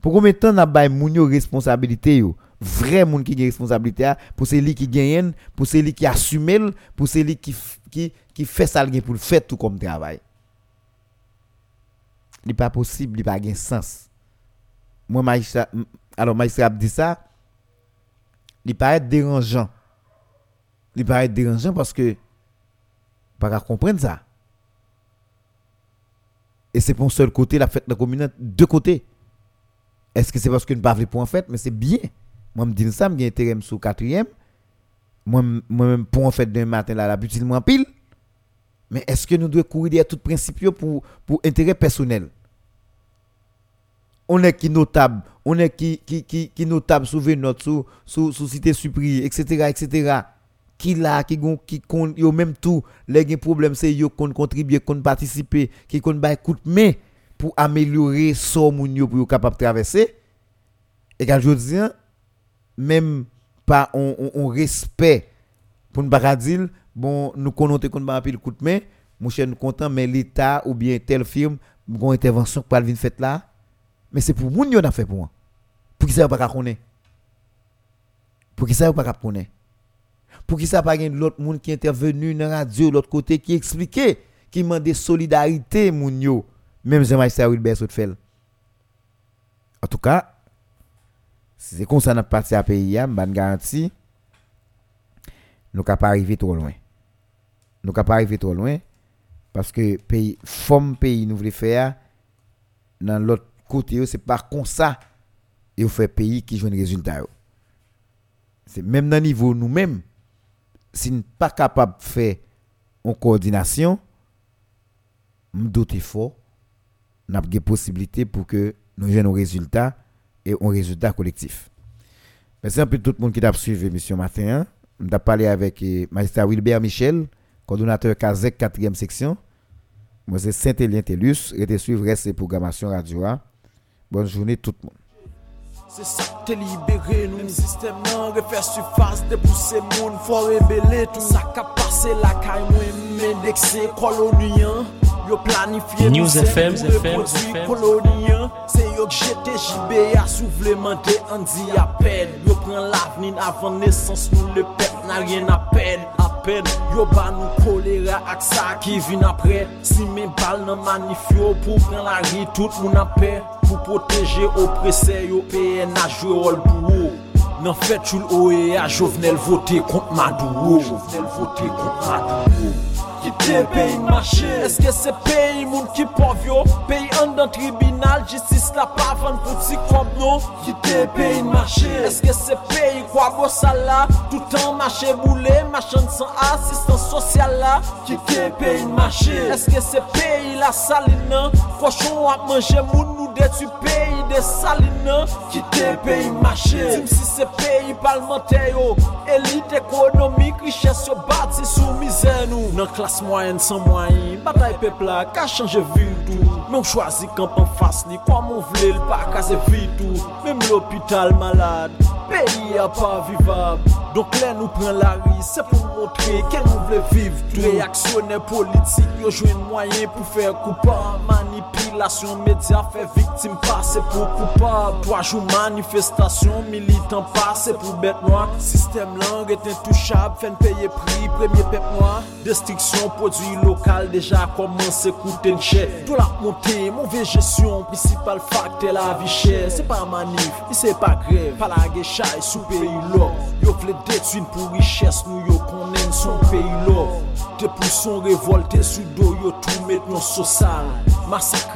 Pour combien de temps n'a pas moun yo responsabilité yo? Vrai monde qui a responsabilité pour celui qui gagne, pour celui qui assume, pour celui qui qui qui fait ça pour le faire tout comme travail. N'est pas possible, il pas de sens. Moi alors magistrat dit ça, il paraît dérangeant. Il paraît dérangeant parce que pas comprendre ça. Et c'est pour un seul côté la fête de la commune, deux côtés. Est-ce que c'est parce que nous ne parlons pas en fait, mais c'est bien. Moi, je dis ça, je intérêt sur quatrième. Moi, même pour en fait d'un matin là, la petite pile. Mais est-ce que nous devons courir derrière tout principe pour, pour intérêt personnel? On est qui notable, on est qui, qui, qui, qui notable sous notre sous, sous, sous cité etc., etc qui là qui gon qui yo même tout les gen problème c'est yo kon contribuer kon participer qui kon ba écoute mais pour améliorer so moun yo pour capable traverser et quand je dis même pas on, on, respect pour ne pas dire bon nous connaissons qu'on pas pile coup de main. Mon cher nous content mais l'état ou bien telle firme une intervention pour venir fait là. Mais c'est pour moun yo n'a fait pour moi. Pour qui ça pas connaître? Pour qui ça pas connaître? Pour qui ça pas l'autre monde qui est intervenu dans la radio l'autre côté qui expliquait qui demandait solidarité moun yo? Même Jean-Michel Wilbert fait en tout cas si c'est comme ça n'a parti à pays je ban garantie nous pas arriver trop loin nous pas arriver trop loin parce que pays forme pays nous voulons faire dans l'autre côté c'est pas comme ça et fait pays qui joue un résultat c'est même dans niveau nous-mêmes si nous pas capable de faire en coordination, nous doute fort, nous avons des possibilités pour que nous ayons un résultat et un résultat collectif. Merci un peu tout le monde qui a suivi l'émission matin. Nous avons parlé avec le magistrat Wilbert Michel, coordonnateur CASEC 4e section. Moi, c'est Saint-Élien Tellus. Et suivre reste programmation radio. Bonne journée tout le monde. Yo planifiye News FM koloniyan Se yo jete jibe a souvlemente An di apel Yo pren lavnin avan nesans Nou le pep nan rien apel Apel pen Yo ba nou kolera ak ki vin apre Si men bal nan manif yo pou pren la ri tout moun apè Pou proteje oprese yo PN a jwe rol pou ou Nan fet chou l'OE a Jovenel vote kont Madou Jovenel vote kont ki te peyi mache. Eske se peyi moun ki povyo Peyi an dan tribunal Jistis la pavan pou ti kob non. Kite peyi n'marche Eske se peyi kwa bosa sala? Toutan mache boule Machan san asistan sosyal la Kite peyi n'marche Eske se peyi la salina? Koshon ap manje moun nou detu peyi de salina. Kite peyi n'marche Tim si se peyi palmente yo Elite ekonomik Riches yo bati sou mize nou. Nan klas mwayen san mwayen Batay pepla ka chanje vil tou Men chwazi kamp an fas ni Kwa moun vle l pa kaze vil tou, mèm l'opital malade, peyi a pa vivab. Donk lè nou pren la ri, se pou montre ke nou vle viv tou. Reaksyonè politik yo jwen mwayen pou fè koupa manipi. Média fait victime Passer pour coupable Trois jours manifestation Militant passer pour bête noire. Système langue est intouchable Fait payer prix Premier pep noir. Destruction produit local Déjà commencé coûter cher Tout la montée Mauvaise gestion Principal facteur la vie chère. C'est pas manif C'est pas grève. Pas la chay sou peyi lò Yo vle detwin pou riches nou yo konen son lò Te pou son revolte sou do yo tou met non sosal